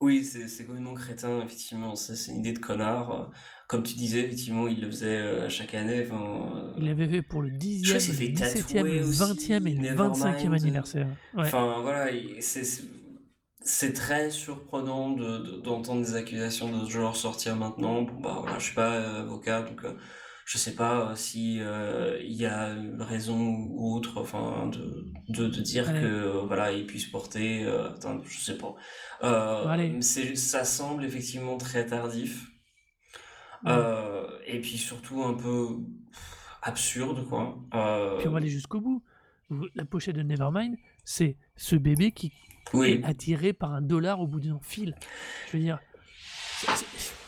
oui, c'est c'est complètement crétin, effectivement. C'est c'est une idée de connard. Euh, Comme tu disais, effectivement, il le faisait euh, chaque année. Enfin, euh, Il l'avait fait pour le Je 10e, crois qu'il s'est le fait 17e, tatouer le aussi, 20e et le 25e Nevermind. anniversaire. Ouais. Enfin, voilà, il- c'est c'est- c'est très surprenant de- de- d'entendre des accusations de ce genre sortir maintenant. Bon, bah voilà, je suis pas euh, avocat, donc euh, je sais pas euh, si euh, il y a une raison ou autre, enfin, de, de, de dire Ouais. que euh, voilà, il puisse porter. euh, attends, je sais pas. Euh, c'est, ça semble effectivement très tardif. Ouais. Et puis surtout un peu absurde, quoi. Puis on va aller jusqu'au bout. La pochette de Nevermind, c'est ce bébé qui oui. est attiré par un dollar au bout d'un fil. Je veux dire,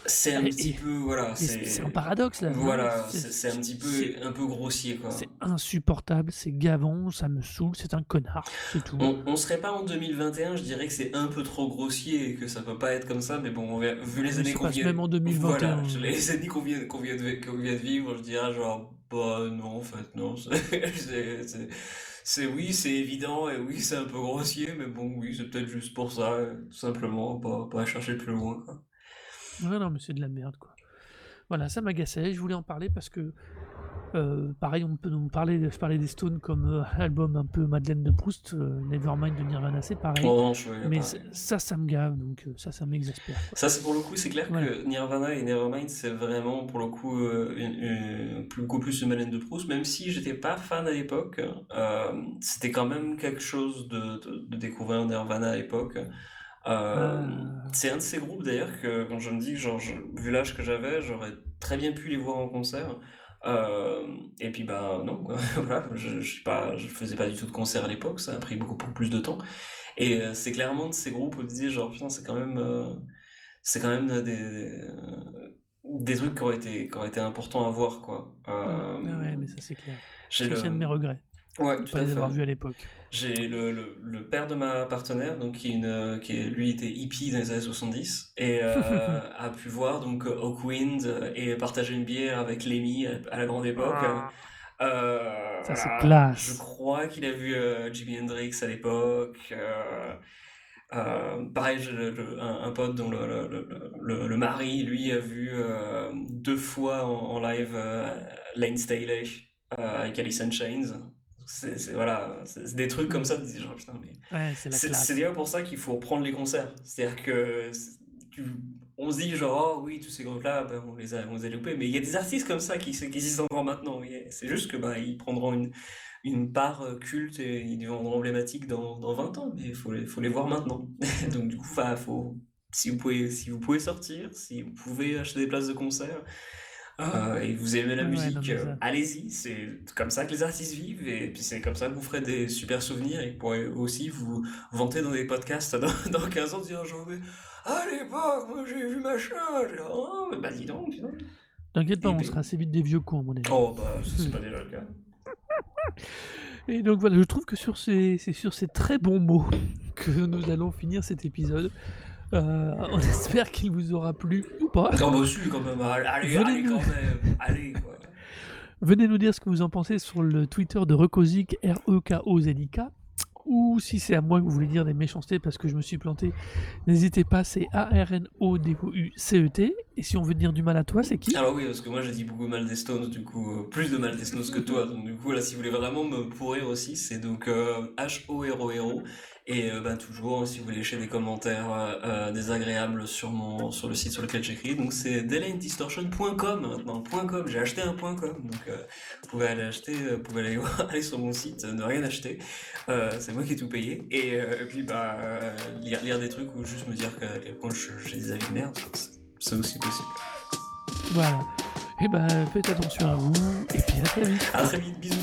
c'est- un Et- petit et- peu, voilà, c'est un paradoxe là. Voilà, c'est un petit peu, un peu grossier, quoi. C'est insupportable, c'est gavant, ça me saoule, c'est un connard, c'est tout. On, on serait pas en 2021, je dirais que c'est un peu trop grossier et que ça peut pas être comme ça, mais bon, on vu les années qu'on vient... même en 2021. Voilà, je- les années qu'on vient, qu'on vient, de, qu'on vient de vivre, je dirais genre, bah non, en fait, non, c'est... oui, c'est évident, et oui, c'est un peu grossier, mais bon, oui, c'est peut-être juste pour ça, tout simplement, pas, pas chercher plus loin, quoi. Ouais, non, mais c'est de la merde, quoi. Voilà, ça m'agaçait, je voulais en parler parce que, euh, pareil, on peut nous parler, je parlais des Stones comme euh, album un peu Madeleine de Proust, euh, Nevermind de Nirvana, c'est pareil. Ouais, mais ça, ça me gave, donc ça, ça m'exaspère. Ça, c'est pour le coup, c'est clair Voilà. que Nirvana et Nevermind, c'est vraiment pour le coup une, une- plus- beaucoup plus une Madeleine de Proust, même si j'étais pas fan à l'époque, c'était quand même quelque chose de, de, de découvrir Nirvana à l'époque. Euh. C'est un de ces groupes d'ailleurs que quand je me dis, genre, je- vu l'âge que j'avais, j'aurais très bien pu les voir en concert. Euh, et puis bah non, voilà, je, je, sais pas, je faisais pas du tout de concert à l'époque, ça a pris beaucoup, beaucoup plus de temps. Et euh, c'est clairement de ces groupes où tu dis genre putain c'est quand même euh, c'est quand même des, des, trucs qui ont été qui ont été importants à voir quoi. Euh, Ah ouais, mais ça, c'est clair. C'est le- un de mes regrets. Ouais, tout pas à les fait. avoir vus à l'époque. J'ai le, le, le père de ma partenaire, donc qui, est une, qui est, lui était hippie dans les années 70 et euh, a pu voir donc Hawkwind euh, et partager une bière avec Lemmy à, la grande époque. Euh, Ça, c'est classe. Je crois qu'il a vu euh, Jimi Hendrix à l'époque. euh, euh, pareil, j'ai le- le- un, un pote dont le, le, le, le- le mari, lui, a vu euh, deux fois en, en live euh, Lane Staley euh, avec Alice in Chains. C'est voilà, c'est des trucs comme ça, genre, putain, mais Ouais, c'est d'ailleurs pour ça qu'il faut prendre les concerts. C'est-à-dire que tu- on se dit genre, oh oui, tous ces groupes-là, ben, on les a, on les a loupés. Mais il y a des artistes comme ça qui, qui existent encore maintenant. C'est juste que bah, ils prendront une, une part euh, culte et ils deviendront emblématiques dans, dans 20 ans. Mais il faut les, faut les voir maintenant. Donc du coup, enfin, faut, si, vous pouvez, si vous pouvez sortir, si vous pouvez acheter des places de concert, euh, et vous aimez la Ouais, musique, euh, allez-y, c'est comme ça que les artistes vivent, et puis c'est comme ça que vous ferez des super souvenirs, et vous pourrez aussi vous vanter dans des podcasts dans, dans 15 ans, dire genre, mais à l'époque, moi j'ai vu machin, oh, bah dis donc, dis donc. T'inquiète pas, Et on puis- sera assez vite des vieux cons, à mon avis. Oh, bah, c'est pas déjà le cas. Et donc voilà, je trouve que sur ces, c'est sur ces très bons mots que nous allons finir cet épisode. Euh, on espère qu'il vous aura plu ou pas. Quand même, allez, allez, Venez allez, nous- quand même, allez, quoi. Venez nous dire ce que vous en pensez sur le Twitter de Recozic, R-E-K-O-Z-I-K. Ou si c'est à moi que vous voulez dire des méchancetés parce que je me suis planté, n'hésitez pas, c'est A-R-N-O-D-O-U-C-E-T. Et si on veut dire du mal à toi, c'est qui? Alors oui, parce que moi j'ai dit beaucoup mal des Stones, du coup, euh, plus de mal des Stones que toi. Donc du coup, là, si vous voulez vraiment me pourrir aussi, c'est donc euh, H-O-R-O-R-O. Et euh, ben, toujours, si vous voulez lâcher des commentaires euh, euh, désagréables sur, mon, sur le site sur lequel j'écris, donc c'est delaindistortion.com maintenant, .com, j'ai acheté un .com, donc euh, vous pouvez aller acheter, vous pouvez aller, aller sur mon site, ne rien acheter, c'est moi qui ai tout payé, et, et puis bah, lire, lire des trucs ou juste me dire qu'à quel point j'ai des avis de merde, c'est- aussi possible. Voilà. Et ben, faites attention à vous. Et puis à très vite. À très vite, bisous